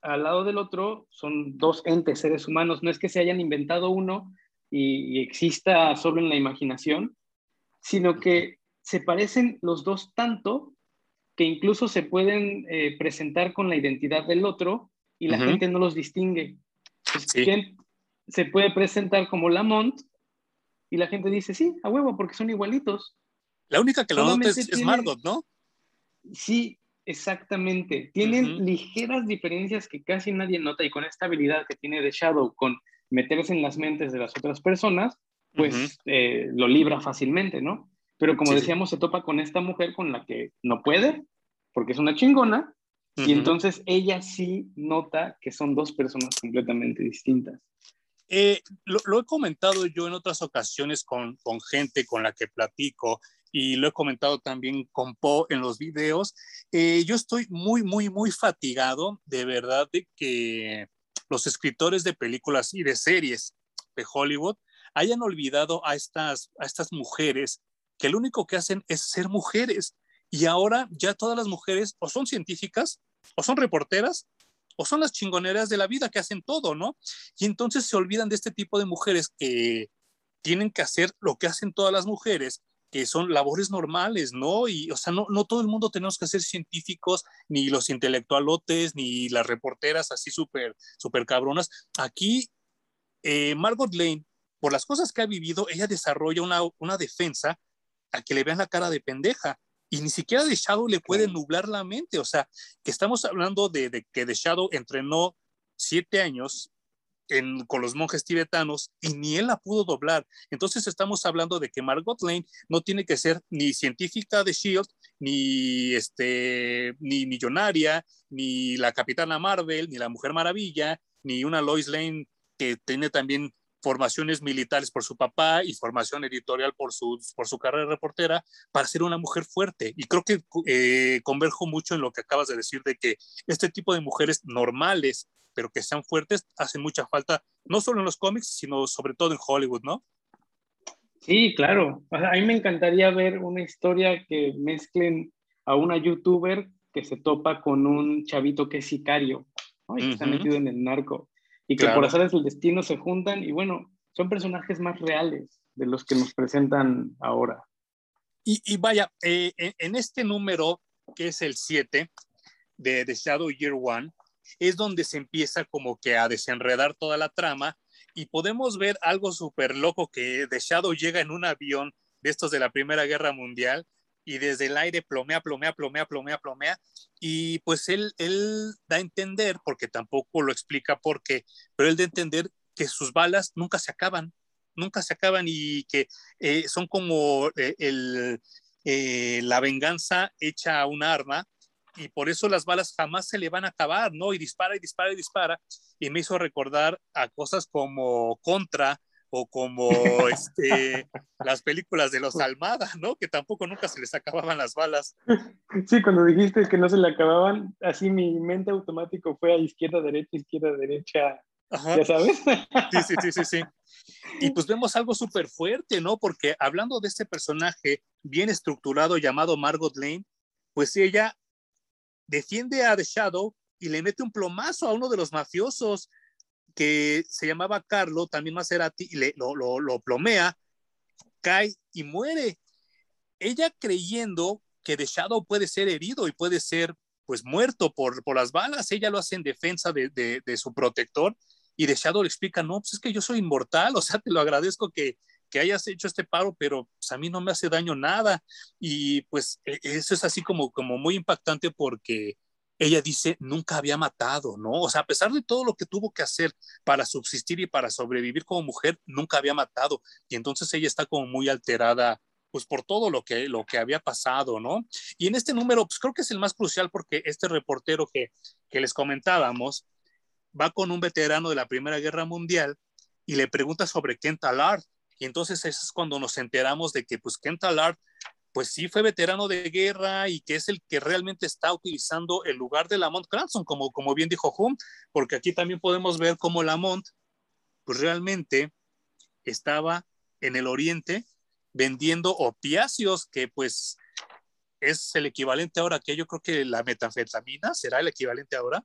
al lado del otro, son dos entes, seres humanos. No es que se hayan inventado uno y, exista solo en la imaginación, sino que se parecen los dos tanto que incluso se pueden eh, presentar con la identidad del otro y la gente no los distingue. Pues, se puede presentar como Lamont y la gente dice, sí, a huevo, porque son igualitos. La única que lo nota es, Margot, ¿no? Sí, exactamente. Tienen ligeras diferencias que casi nadie nota y con esta habilidad que tiene de Shadow con meterse en las mentes de las otras personas, pues eh, lo libra fácilmente, ¿no? Pero como decíamos, se topa con esta mujer con la que no puede, porque es una chingona, y entonces ella sí nota que son dos personas completamente distintas. Eh, lo, he comentado yo en otras ocasiones con, con, gente con la que platico y lo he comentado también con Po en los videos. Eh, yo estoy muy, muy, muy fatigado de verdad de que los escritores de películas y de series de Hollywood hayan olvidado a estas, a estas mujeres que lo único que hacen es ser mujeres. Y ahora ya todas las mujeres o son científicas o son reporteras o son las chingoneras de la vida que hacen todo, ¿no? Y entonces se olvidan de este tipo de mujeres que tienen que hacer lo que hacen todas las mujeres, que son labores normales, ¿no? Y, o sea, no, no todo el mundo tenemos que ser científicos, ni los intelectualotes, ni las reporteras así súper, súper cabronas. Aquí, eh, Margot Lane, por las cosas que ha vivido, ella desarrolla una, una defensa a que le vean la cara de pendeja y ni siquiera The Shadow le puede nublar la mente. O sea, que estamos hablando de, que The Shadow entrenó siete años con los monjes tibetanos y ni él la pudo doblar. Entonces estamos hablando de que Margot Lane no tiene que ser ni científica de Shield, ni este, ni millonaria, ni la Capitana Marvel, ni la Mujer Maravilla, ni una Lois Lane que tiene también formaciones militares por su papá y formación editorial por su, por su carrera reportera para ser una mujer fuerte. Y creo que eh, converjo mucho en lo que acabas de decir de que este tipo de mujeres normales, pero que sean fuertes, hacen mucha falta, no solo en los cómics, sino sobre todo en Hollywood, ¿no? Sí, claro. a mí me encantaría ver una historia que mezclen a una youtuber que se topa con un chavito que es sicario, que está metido en el narco y que por hacer el destino se juntan y bueno, son personajes más reales de los que nos presentan ahora. Y, vaya, eh, en, este número, que es el 7 de The Shadow Year One, es donde se empieza como que a desenredar toda la trama y podemos ver algo súper loco que The Shadow llega en un avión de estos de la Primera Guerra Mundial y desde el aire plomea, plomea, plomea, plomea, plomea. Y pues él, él da a entender, porque tampoco lo explica por qué, pero él da a entender que sus balas nunca se acaban, nunca se acaban y que eh, son como eh, el, eh, la venganza hecha a un arma y por eso las balas jamás se le van a acabar, ¿no? Y dispara y dispara y dispara. Y me hizo recordar a cosas como Contra, o como este, las películas de los Almada, ¿no? Que tampoco nunca se les acababan las balas. Sí, cuando dijiste que no se le acababan, así mi mente automático fue a izquierda, derecha, izquierda, derecha. ¿Ya sabes? Sí, sí, sí, sí, sí. Y pues vemos algo súper fuerte, ¿no? Porque hablando de este personaje bien estructurado llamado Margot Lane, pues ella defiende a The Shadow y le mete un plomazo a uno de los mafiosos que se llamaba Carlo, también Maserati, y le, lo, lo, plomea, cae y muere. Ella creyendo que The Shadow puede ser herido y puede ser pues muerto por, por las balas, ella lo hace en defensa de, de, su protector y The Shadow le explica, no, pues es que yo soy inmortal, o sea, te lo agradezco que, que hayas hecho este paro, pero pues, a mí no me hace daño nada. Y pues e, eso es así como, como muy impactante porque ella dice nunca había matado, ¿no? O sea, a pesar de todo lo que tuvo que hacer para subsistir y para sobrevivir como mujer, nunca había matado. Y entonces ella está como muy alterada pues por todo lo que, lo que había pasado, ¿no? Y en este número, pues creo que es el más crucial porque este reportero que, que les comentábamos va con un veterano de la Primera Guerra Mundial y le pregunta sobre Kent Allard. Y entonces eso es cuando nos enteramos de que pues Kent Allard pues sí fue veterano de guerra y que es el que realmente está utilizando el lugar de Lamont Cranston, como, como bien dijo Hum, porque aquí también podemos ver cómo Lamont pues realmente estaba en el oriente vendiendo opiáceos, que pues es el equivalente ahora que yo creo que la metanfetamina será el equivalente ahora.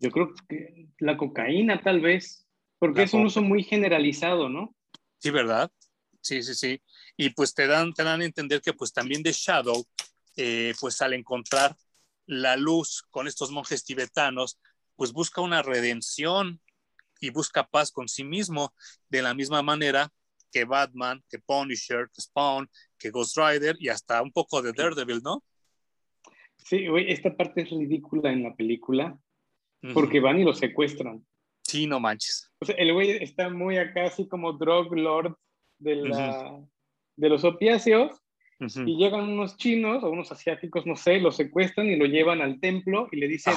Yo creo que la cocaína tal vez, porque es un uso muy generalizado, ¿no? Sí, ¿verdad? Sí, sí, sí. Y pues te dan, te dan a entender que pues también de Shadow, eh, pues al encontrar la luz con estos monjes tibetanos, pues busca una redención y busca paz con sí mismo, de la misma manera que Batman, que Punisher, que Spawn, que Ghost Rider y hasta un poco de Daredevil, ¿no? Sí, güey, esta parte es ridícula en la película porque van y lo secuestran. Sí, no manches. O sea, el güey está muy acá, así como drug lord de, la, de los opiáceos y llegan unos chinos o unos asiáticos, no sé, lo secuestran y lo llevan al templo y le dicen,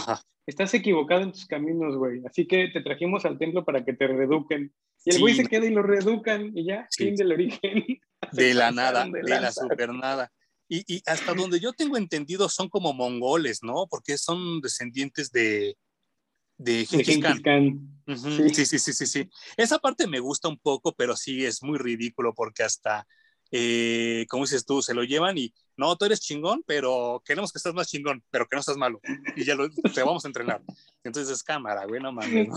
estás equivocado en tus caminos, güey, así que te trajimos al templo para que te reeduquen. Y el güey se queda y lo reeducan y ya, fin del origen. De la nada, de, la super nada. Y, y, hasta donde yo tengo entendido son como mongoles, ¿no? Porque son descendientes de, de Genghis Khan. sí. sí, sí, sí, sí. Esa parte me gusta un poco, pero sí es muy ridículo porque hasta eh, como dices tú, se lo llevan y no, tú eres chingón, pero queremos que estés más chingón, pero que no estás malo. Y ya lo, te vamos a entrenar. Entonces es cámara, güey, no mames, ¿no?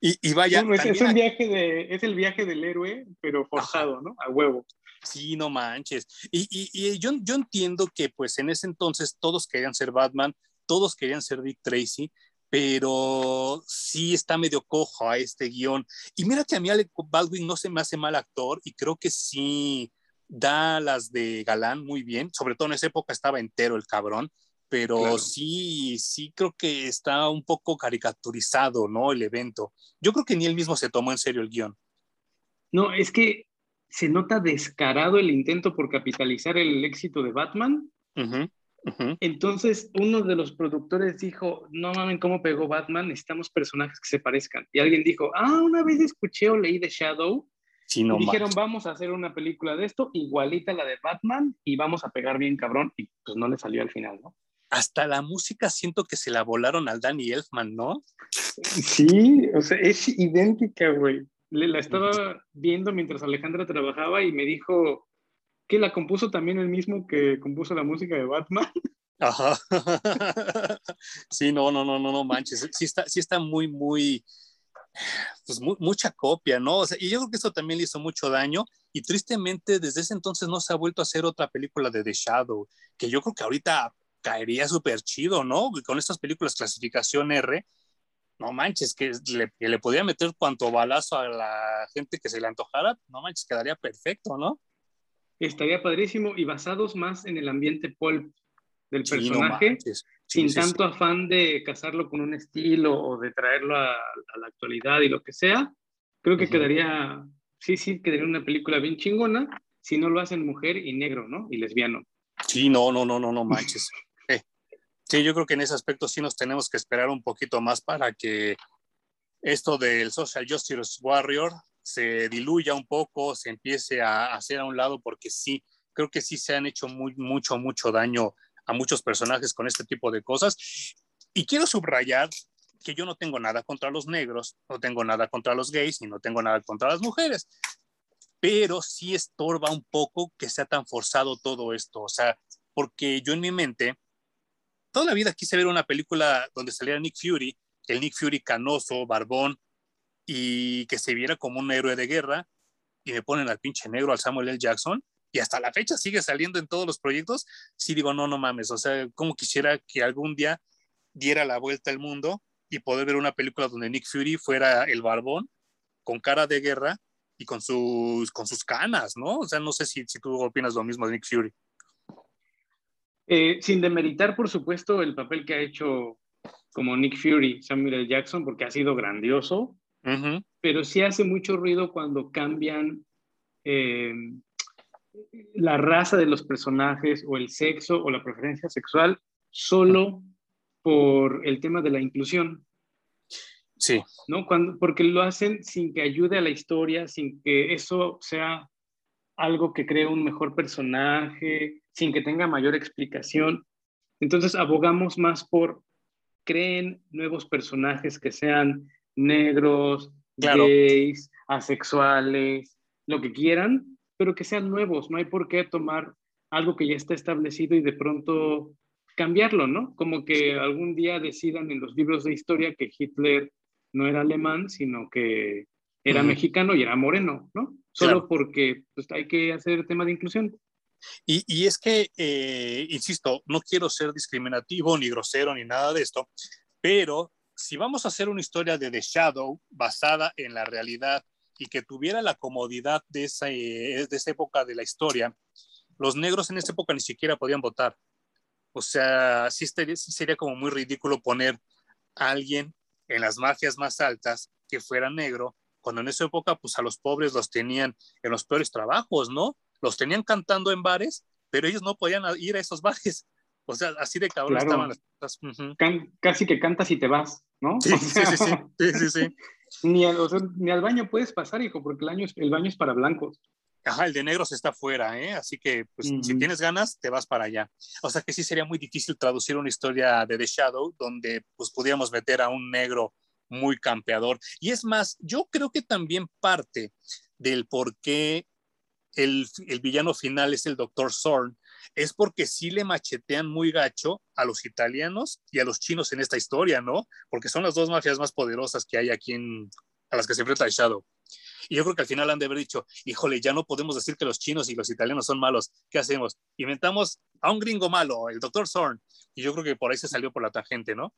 Y, y vaya. es, un viaje de, es el viaje del héroe, pero forzado, ¿no? A huevo. Sí, no manches. Y, y, y, yo, yo entiendo que pues en ese entonces todos querían ser Batman, todos querían ser Dick Tracy, pero sí está medio cojo a este guion. Y mira que a mí Alec Baldwin no se me hace mal actor y creo que sí da las de galán muy bien, sobre todo en esa época estaba entero el cabrón, pero sí, sí creo que está un poco caricaturizado, ¿no? El evento. Yo creo que ni él mismo se tomó en serio el guion. No, es que se nota descarado el intento por capitalizar el éxito de Batman. Entonces, uno de los productores dijo, no mames, ¿cómo pegó Batman? Necesitamos personajes que se parezcan. Y alguien dijo, ah, una vez escuché o leí de Shadow. y dijeron, vamos a hacer una película de esto, igualita a la de Batman, y vamos a pegar bien cabrón. Y pues no le salió al final, ¿no? Hasta la música siento que se la volaron al Danny Elfman, ¿no? Sí, o sea, es idéntica, güey. La estaba viendo mientras Alejandra trabajaba y me dijo, que la compuso también el mismo que compuso la música de Batman. Ajá. Sí, no, no, no, no, no manches. Sí está, sí está muy, muy, pues mucha copia, ¿no? O sea, y yo creo que eso también le hizo mucho daño y tristemente desde ese entonces no se ha vuelto a hacer otra película de The Shadow, que yo creo que ahorita caería súper chido, ¿no? Con estas películas clasificación R, no manches, que le, que le podía meter cuanto balazo a la gente que se le antojara, no manches, quedaría perfecto, ¿no? Estaría padrísimo y basados más en el ambiente pulp del personaje, sin tanto afán de casarlo con un estilo o de traerlo a, la actualidad y lo que sea. Creo que quedaría, sí, sí, quedaría una película bien chingona si no lo hacen mujer y negro, ¿no? Y lesbiano. Sí, no, no, no, no, no manches. Eh, sí, yo creo que en ese aspecto sí nos tenemos que esperar un poquito más para que esto del Social Justice Warrior se diluya un poco, se empiece a hacer a un lado, porque sí, creo que sí se han hecho muy, mucho, mucho daño a muchos personajes con este tipo de cosas. Y quiero subrayar que yo no tengo nada contra los negros, no tengo nada contra los gays y no tengo nada contra las mujeres, pero sí estorba un poco que sea tan forzado todo esto, o sea, porque yo en mi mente, toda la vida quise ver una película donde saliera Nick Fury, el Nick Fury canoso, barbón, y que se viera como un héroe de guerra y me ponen al pinche negro, al Samuel L. Jackson, y hasta la fecha sigue saliendo en todos los proyectos, sí digo, no, no mames, o sea, como quisiera que algún día diera la vuelta al mundo y poder ver una película donde Nick Fury fuera el barbón, con cara de guerra y con sus, con sus canas, ¿no? O sea, no sé si, tú opinas lo mismo de Nick Fury. Eh, sin demeritar, por supuesto, el papel que ha hecho como Nick Fury, Samuel L. Jackson, porque ha sido grandioso, pero sí hace mucho ruido cuando cambian eh, la raza de los personajes o el sexo o la preferencia sexual solo por el tema de la inclusión. Sí. ¿No? Cuando, porque lo hacen sin que ayude a la historia, sin que eso sea algo que cree un mejor personaje, sin que tenga mayor explicación. Entonces abogamos más por creen nuevos personajes que sean negros, gays, asexuales, lo que quieran, pero que sean nuevos. No hay por qué tomar algo que ya está establecido y de pronto cambiarlo, ¿no? Como que algún día decidan en los libros de historia que Hitler no era alemán, sino que era mexicano y era moreno, ¿no? Solo porque pues, hay que hacer el tema de inclusión. Y, es que, eh, insisto, no quiero ser discriminativo ni grosero ni nada de esto, pero si vamos a hacer una historia de The Shadow basada en la realidad y que tuviera la comodidad de esa, eh, de esa época de la historia, los negros en esa época ni siquiera podían votar. O sea, sí, sería como muy ridículo poner a alguien en las mafias más altas que fuera negro, cuando en esa época pues a los pobres los tenían en los peores trabajos, ¿no? los tenían cantando en bares, pero ellos no podían ir a esos bares. O sea, así de cabrón estaban las cosas. casi que cantas y te vas, ¿no? Sí, sí, sí, sí, sí, ni, al, ni, al, baño puedes pasar, hijo, porque el, año, el baño es para blancos. Ajá, el de negros está fuera, ¿eh? Así que, pues, si tienes ganas, te vas para allá. O sea que sí sería muy difícil traducir una historia de The Shadow donde, pues, pudiéramos meter a un negro muy campeador. Y es más, yo creo que también parte del por qué el, villano final es el Doctor Zorn, es porque sí le machetean muy gacho a los italianos y a los chinos en esta historia, ¿no? Porque son las dos mafias más poderosas que hay aquí en, a las que se enfrenta Shadow. Y yo creo que al final han de haber dicho, híjole, ya no podemos decir que los chinos y los italianos son malos. ¿Qué hacemos? Inventamos a un gringo malo, el Doctor Zorn. Y yo creo que por ahí se salió por la tangente, ¿no?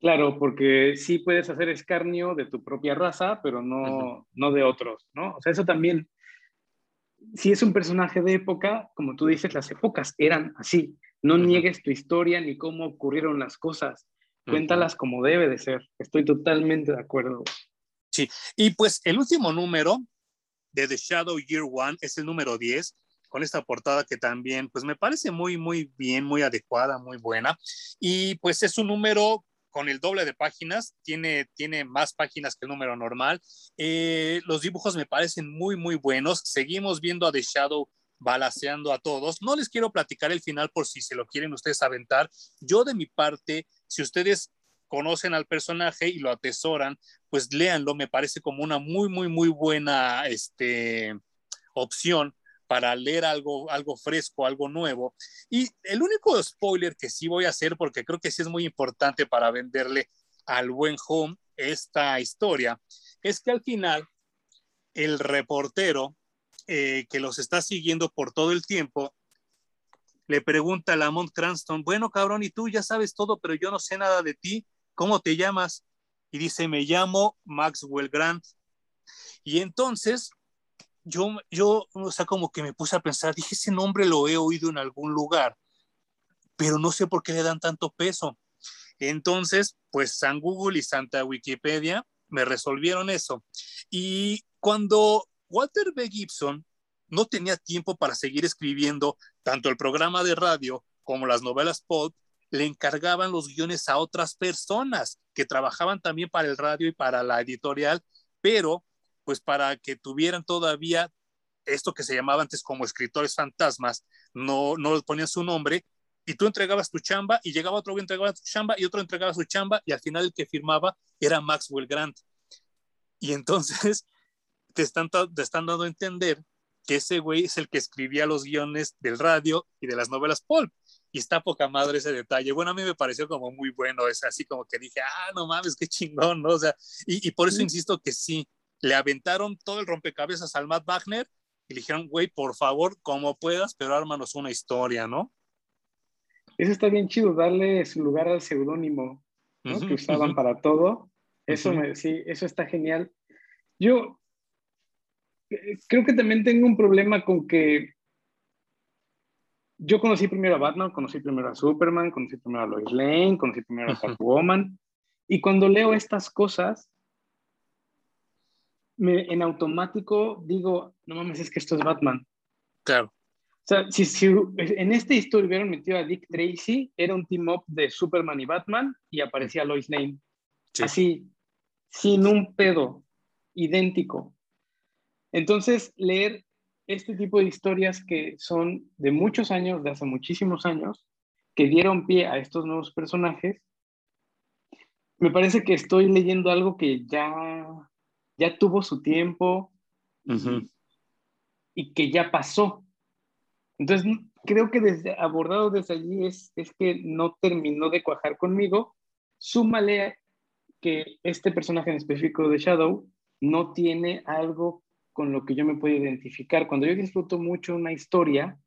Claro, porque sí puedes hacer escarnio de tu propia raza, pero no, no de otros, ¿no? O sea, eso también si es un personaje de época, como tú dices, las épocas eran así. No niegues tu historia ni cómo ocurrieron las cosas. Cuéntalas como debe de ser. Estoy totalmente de acuerdo. Sí, y pues el último número de The Shadow Year One es el número 10, con esta portada que también, pues me parece muy, muy bien, muy adecuada, muy buena. Y pues es un número con el doble de páginas, tiene, tiene más páginas que el número normal. Eh, los dibujos me parecen muy, muy buenos. Seguimos viendo a The Shadow balaseando a todos. No les quiero platicar el final por si se lo quieren ustedes aventar. Yo de mi parte, si ustedes conocen al personaje y lo atesoran, pues léanlo. Me parece como una muy, muy, muy buena este, opción para leer algo, algo fresco, algo nuevo. Y el único spoiler que sí voy a hacer, porque creo que sí es muy importante para venderle al buen home esta historia, es que al final el reportero eh, que los está siguiendo por todo el tiempo le pregunta a Lamont Cranston, bueno cabrón, y tú ya sabes todo, pero yo no sé nada de ti, ¿cómo te llamas? Y dice, me llamo Maxwell Grant. Y entonces yo, yo, o sea, como que me puse a pensar, dije, ese nombre lo he oído en algún lugar, pero no sé por qué le dan tanto peso. Entonces, pues San Google y Santa Wikipedia me resolvieron eso. Y cuando Walter B. Gibson no tenía tiempo para seguir escribiendo tanto el programa de radio como las novelas pop, le encargaban los guiones a otras personas que trabajaban también para el radio y para la editorial, pero pues para que tuvieran todavía esto que se llamaba antes como escritores fantasmas, no, no ponían su nombre, y tú entregabas tu chamba y llegaba otro que entregaba su chamba y otro entregaba su chamba y al final el que firmaba era Maxwell Grant. Y entonces te están, te están dando a entender que ese güey es el que escribía los guiones del radio y de las novelas pulp. Y está poca madre ese detalle. Bueno, a mí me pareció como muy bueno, es así como que dije, ah, no mames, qué chingón, ¿no? O sea, y, y por eso insisto que sí, le aventaron todo el rompecabezas al Matt Wagner y le dijeron, güey, por favor, como puedas, pero ármanos una historia, ¿no? Eso está bien chido, darle su lugar al seudónimo que usaban para todo. Eso, sí, eso está genial. Yo eh, creo que también tengo un problema con que yo conocí primero a Batman, conocí primero a Superman, conocí primero a Lois Lane, conocí primero a Catwoman. y cuando leo estas cosas, me, en automático digo, no mames, es que esto es Batman. Claro. O sea, si, si en esta historia hubieran metido a Dick Tracy, era un team-up de Superman y Batman y aparecía Lois Lane. Así, sin un pedo, idéntico. Entonces, leer este tipo de historias que son de muchos años, de hace muchísimos años, que dieron pie a estos nuevos personajes, me parece que estoy leyendo algo que ya, ya tuvo su tiempo y que ya pasó. Entonces, creo que desde, abordado desde allí es, es que no terminó de cuajar conmigo. Súmale que este personaje en específico de Shadow no tiene algo con lo que yo me puedo identificar. Cuando yo disfruto mucho una historia,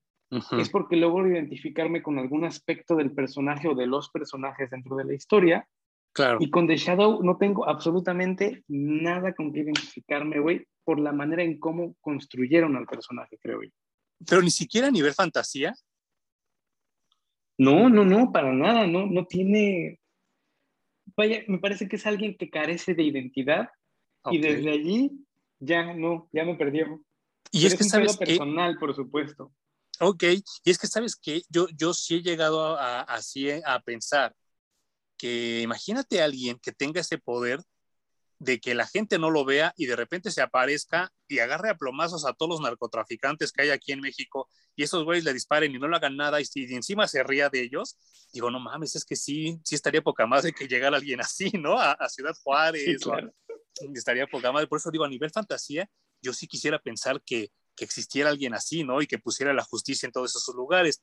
es porque logro identificarme con algún aspecto del personaje o de los personajes dentro de la historia. Claro. Y con The Shadow no tengo absolutamente nada con que identificarme, güey, por la manera en cómo construyeron al personaje, creo yo. Pero ni siquiera a nivel fantasía. No, no, no, para nada, no, no tiene. Vaya, me parece que es alguien que carece de identidad y desde allí ya no, ya me perdió. Y es que sabes personal, por supuesto. Ok, y es que sabes que yo, yo sí he llegado a, así a pensar que imagínate a alguien que tenga ese poder de que la gente no lo vea y de repente se aparezca y agarre a plomazos a todos los narcotraficantes que hay aquí en México y esos güeyes le disparen y no le hagan nada y, y encima se ría de ellos, digo, no mames, es que sí, sí estaría poca más de que llegara alguien así, ¿no? A, Ciudad Juárez, estaría poca más. Por eso digo, a nivel fantasía, yo sí quisiera pensar que, que existiera alguien así, ¿no? Y que pusiera la justicia en todos esos lugares.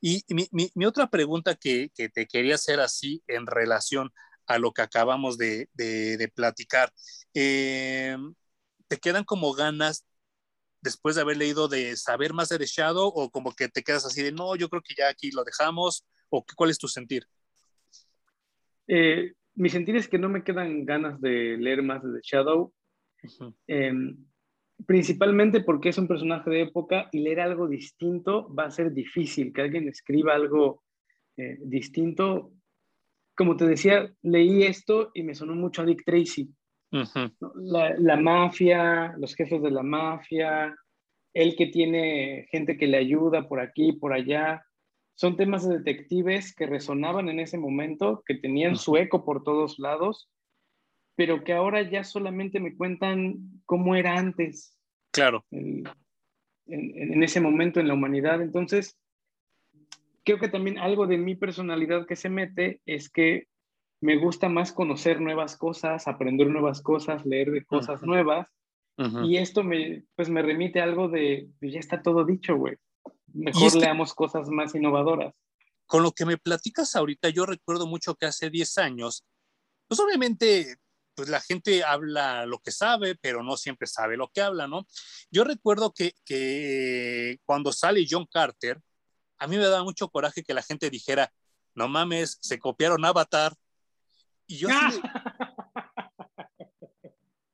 Y mi, mi, mi otra pregunta que, que, te quería hacer así en relación a lo que acabamos de, de, platicar, eh, ¿te quedan como ganas después de haber leído de saber más de Shadow o como que te quedas así de, no, yo creo que ya aquí lo dejamos? ¿O cuál es tu sentir? Eh, mi sentir es que no me quedan ganas de leer más de The Shadow. Principalmente porque es un personaje de época y leer algo distinto va a ser difícil. Que alguien escriba algo eh, distinto. Como te decía, leí esto y me sonó mucho a Dick Tracy. la, la, mafia, los jefes de la mafia, él que tiene gente que le ayuda por aquí, por allá son temas de detectives que resonaban en ese momento, que tenían su eco por todos lados, pero que ahora ya solamente me cuentan cómo era antes. Claro. En, en, ese momento en la humanidad. Entonces, creo que también algo de mi personalidad que se mete es que me gusta más conocer nuevas cosas, aprender nuevas cosas, leer de cosas nuevas. Y esto me, pues me remite a algo de, ya está todo dicho, güey mejor leamos cosas más innovadoras. Con lo que me platicas ahorita, yo recuerdo mucho que hace 10 años, pues obviamente pues la gente habla lo que sabe, pero no siempre sabe lo que habla, ¿no? Yo recuerdo que, que cuando sale John Carter, a mí me daba mucho coraje que la gente dijera, no mames, se copiaron Avatar. Y yo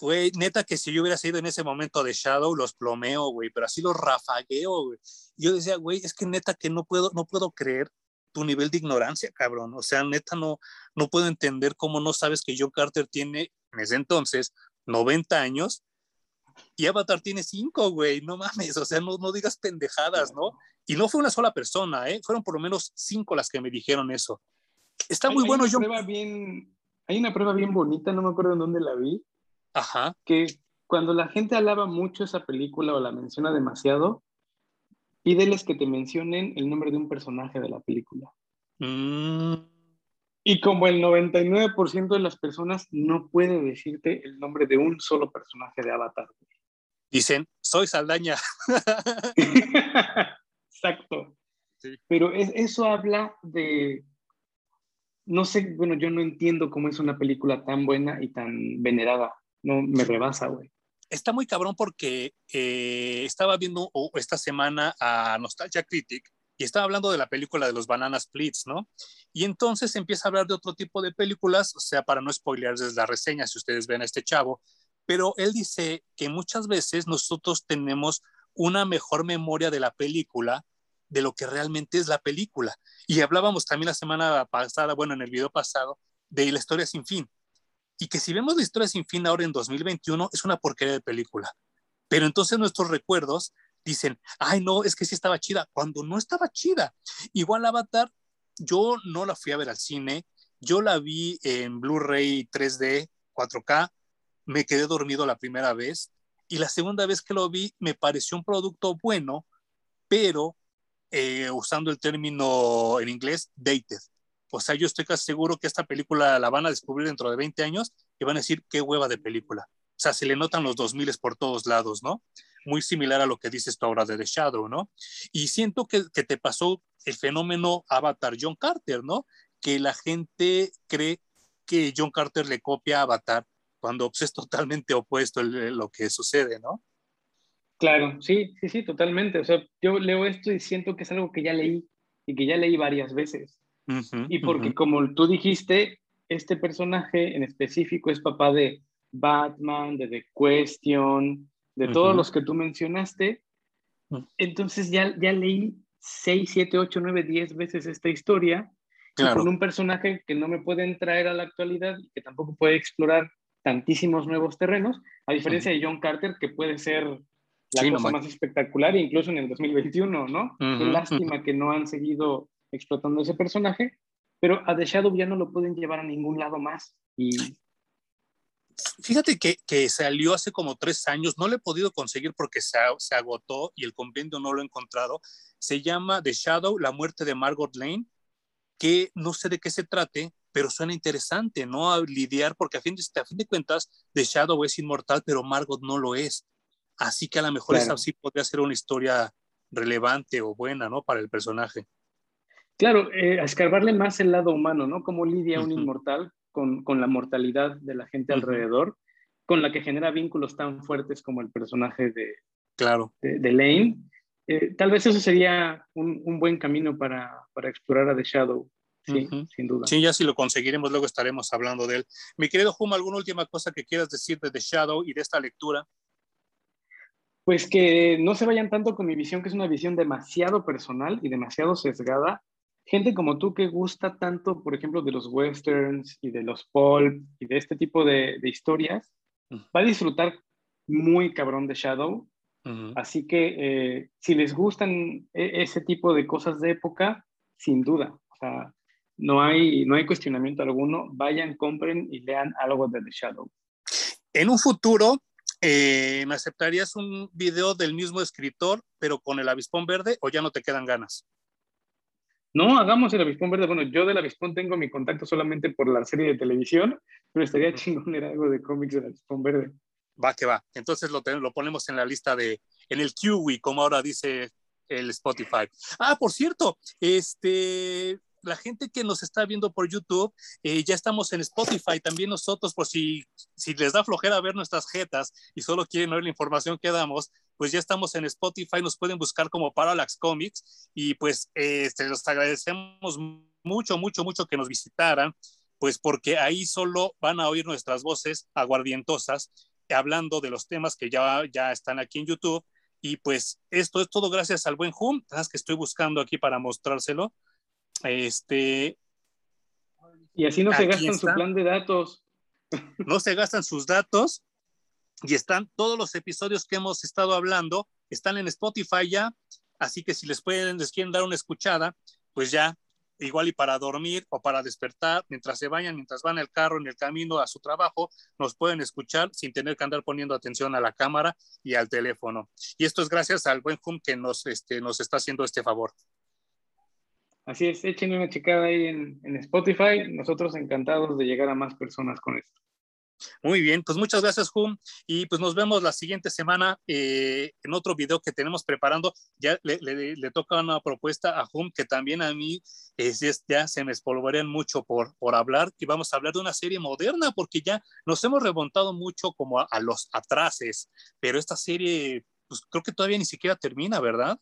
Güey, neta que si yo hubiera sido en ese momento de Shadow, los plomeo, güey, pero así los rafagueo, güey. Yo decía, güey, es que neta que no puedo, no puedo creer tu nivel de ignorancia, cabrón. O sea, neta no, no puedo entender cómo no sabes que John Carter tiene, en ese entonces, 90 años y Avatar tiene 5, güey. No mames, o sea, no, no digas pendejadas, ¿no? Y no fue una sola persona, ¿eh? Fueron por lo menos cinco las que me dijeron eso. Está muy bueno, John. Bien, hay una prueba bien bonita, no me acuerdo en dónde la vi, Ajá. Que cuando la gente alaba mucho esa película o la menciona demasiado, pídeles que te mencionen el nombre de un personaje de la película. Mm. Y como el 99% de las personas no puede decirte el nombre de un solo personaje de Avatar. Dicen, soy Saldaña. Exacto. Pero eso habla de, no sé, bueno, yo no entiendo cómo es una película tan buena y tan venerada no me rebasa, güey. Está muy cabrón porque eh, estaba viendo esta semana a Nostalgia Critic y estaba hablando de la película de los Bananas Splits, ¿no? Y entonces empieza a hablar de otro tipo de películas, o sea, para no spoilearles la reseña si ustedes ven a este chavo, pero él dice que muchas veces nosotros tenemos una mejor memoria de la película de lo que realmente es la película. Y hablábamos también la semana pasada, bueno, en el video pasado, de la historia sin fin. Y que si vemos la historia sin fin ahora en 2021, es una porquería de película. Pero entonces nuestros recuerdos dicen, ay, no, es que sí estaba chida, cuando no estaba chida. Igual Avatar, yo no la fui a ver al cine, yo la vi en Blu-ray 3D, 4K, me quedé dormido la primera vez y la segunda vez que lo vi me pareció un producto bueno, pero eh, usando el término en inglés, dated. O sea, yo estoy casi seguro que esta película la van a descubrir dentro de 20 años y van a decir qué hueva de película. O sea, se le notan los 2000 por todos lados, ¿no? Muy similar a lo que dices tú ahora de The Shadow, ¿no? Y siento que, te pasó el fenómeno Avatar John Carter, ¿no? Que la gente cree que John Carter le copia a Avatar cuando pues, es totalmente opuesto lo que sucede, ¿no? Claro, sí, sí, sí, totalmente. O sea, yo leo esto y siento que es algo que ya leí y que ya leí varias veces. Y porque como tú dijiste, este personaje en específico es papá de Batman, de The Question, de todos los que tú mencionaste. Entonces ya, ya leí 6, 7, 8, 9, 10 veces esta historia con un personaje que no me pueden traer a la actualidad y que tampoco puede explorar tantísimos nuevos terrenos, a diferencia de John Carter, que puede ser la cosa más espectacular, incluso en el 2021, ¿no? Qué lástima que no han seguido explotando ese personaje, pero a The Shadow ya no lo pueden llevar a ningún lado más. Y... Fíjate que, que salió hace como tres años, no lo he podido conseguir porque se, se agotó y el compendio no lo he encontrado. Se llama The Shadow, la muerte de Margot Lane, que no sé de qué se trate, pero suena interesante, ¿no? A lidiar, porque a fin, de, a fin de cuentas, The Shadow es inmortal, pero Margot no lo es. Así que a lo mejor esa sí podría ser una historia relevante o buena, ¿no? Para el personaje. Claro, eh, a escarbarle más el lado humano, ¿no? Cómo lidia un inmortal con, con, la mortalidad de la gente alrededor, con la que genera vínculos tan fuertes como el personaje de, claro. de, Lane. Eh, tal vez eso sería un, un buen camino para, para, explorar a The Shadow. Sí, sin duda. Sí, ya si lo conseguiremos, luego estaremos hablando de él. Mi querido Huma, ¿alguna última cosa que quieras decir de The Shadow y de esta lectura? Pues que no se vayan tanto con mi visión, que es una visión demasiado personal y demasiado sesgada. Gente como tú que gusta tanto, por ejemplo, de los westerns y de los pulp y de este tipo de, historias, va a disfrutar muy cabrón de Shadow. Así que eh, si les gustan e, ese tipo de cosas de época, sin duda, o sea, no hay, no hay cuestionamiento alguno. Vayan, compren y lean algo de The Shadow. En un futuro, eh, ¿me aceptarías un video del mismo escritor, pero con el avispón verde o ya no te quedan ganas? No, hagamos el avispón verde. Bueno, yo del avispón tengo mi contacto solamente por la serie de televisión, pero estaría chingón leer algo de cómics del avispón verde. Va que va. Entonces lo, lo ponemos en la lista de, en el QWI, como ahora dice el Spotify. Ah, por cierto, este, la gente que nos está viendo por YouTube, eh, ya estamos en Spotify también nosotros, por si, si les da flojera ver nuestras jetas y solo quieren oír la información que damos, pues ya estamos en Spotify, nos pueden buscar como Parallax Comics y pues eh, este, les agradecemos mucho, mucho, mucho que nos visitaran, pues porque ahí solo van a oír nuestras voces aguardientosas hablando de los temas que ya, ya están aquí en YouTube. Y pues esto es todo gracias al buen Hum, que estoy buscando aquí para mostrárselo. Este. Y así no se gastan su plan de datos. No se gastan sus datos y están todos los episodios que hemos estado hablando, están en Spotify ya, así que si les pueden, les quieren dar una escuchada, pues ya, igual y para dormir o para despertar, mientras se vayan, mientras van el carro, en el camino a su trabajo, nos pueden escuchar sin tener que andar poniendo atención a la cámara y al teléfono. Y esto es gracias al buen Hum que nos, este, nos está haciendo este favor. Así es, echen una checada ahí en, Spotify. Nosotros encantados de llegar a más personas con esto. Muy bien, pues muchas gracias, Hum. Y pues nos vemos la siguiente semana eh, en otro video que tenemos preparando. Ya le, toca una propuesta a Hum que también a mí es, ya se me espolvorean mucho por, por hablar. Y vamos a hablar de una serie moderna porque ya nos hemos remontado mucho como a, a los atrases. Pero esta serie, pues creo que todavía ni siquiera termina, ¿verdad?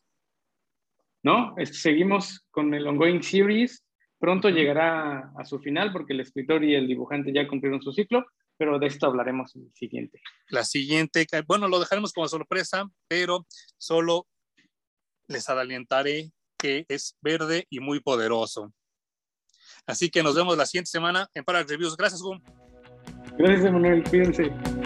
¿no? Seguimos con el ongoing series. Pronto llegará a su final porque el escritor y el dibujante ya cumplieron su ciclo, pero de esto hablaremos en el siguiente. La siguiente, bueno, lo dejaremos como sorpresa, pero solo les adelantaré que es verde y muy poderoso. Así que nos vemos la siguiente semana en Parallax Reviews. Gracias, Hum. Gracias, Manuel. Cuídense.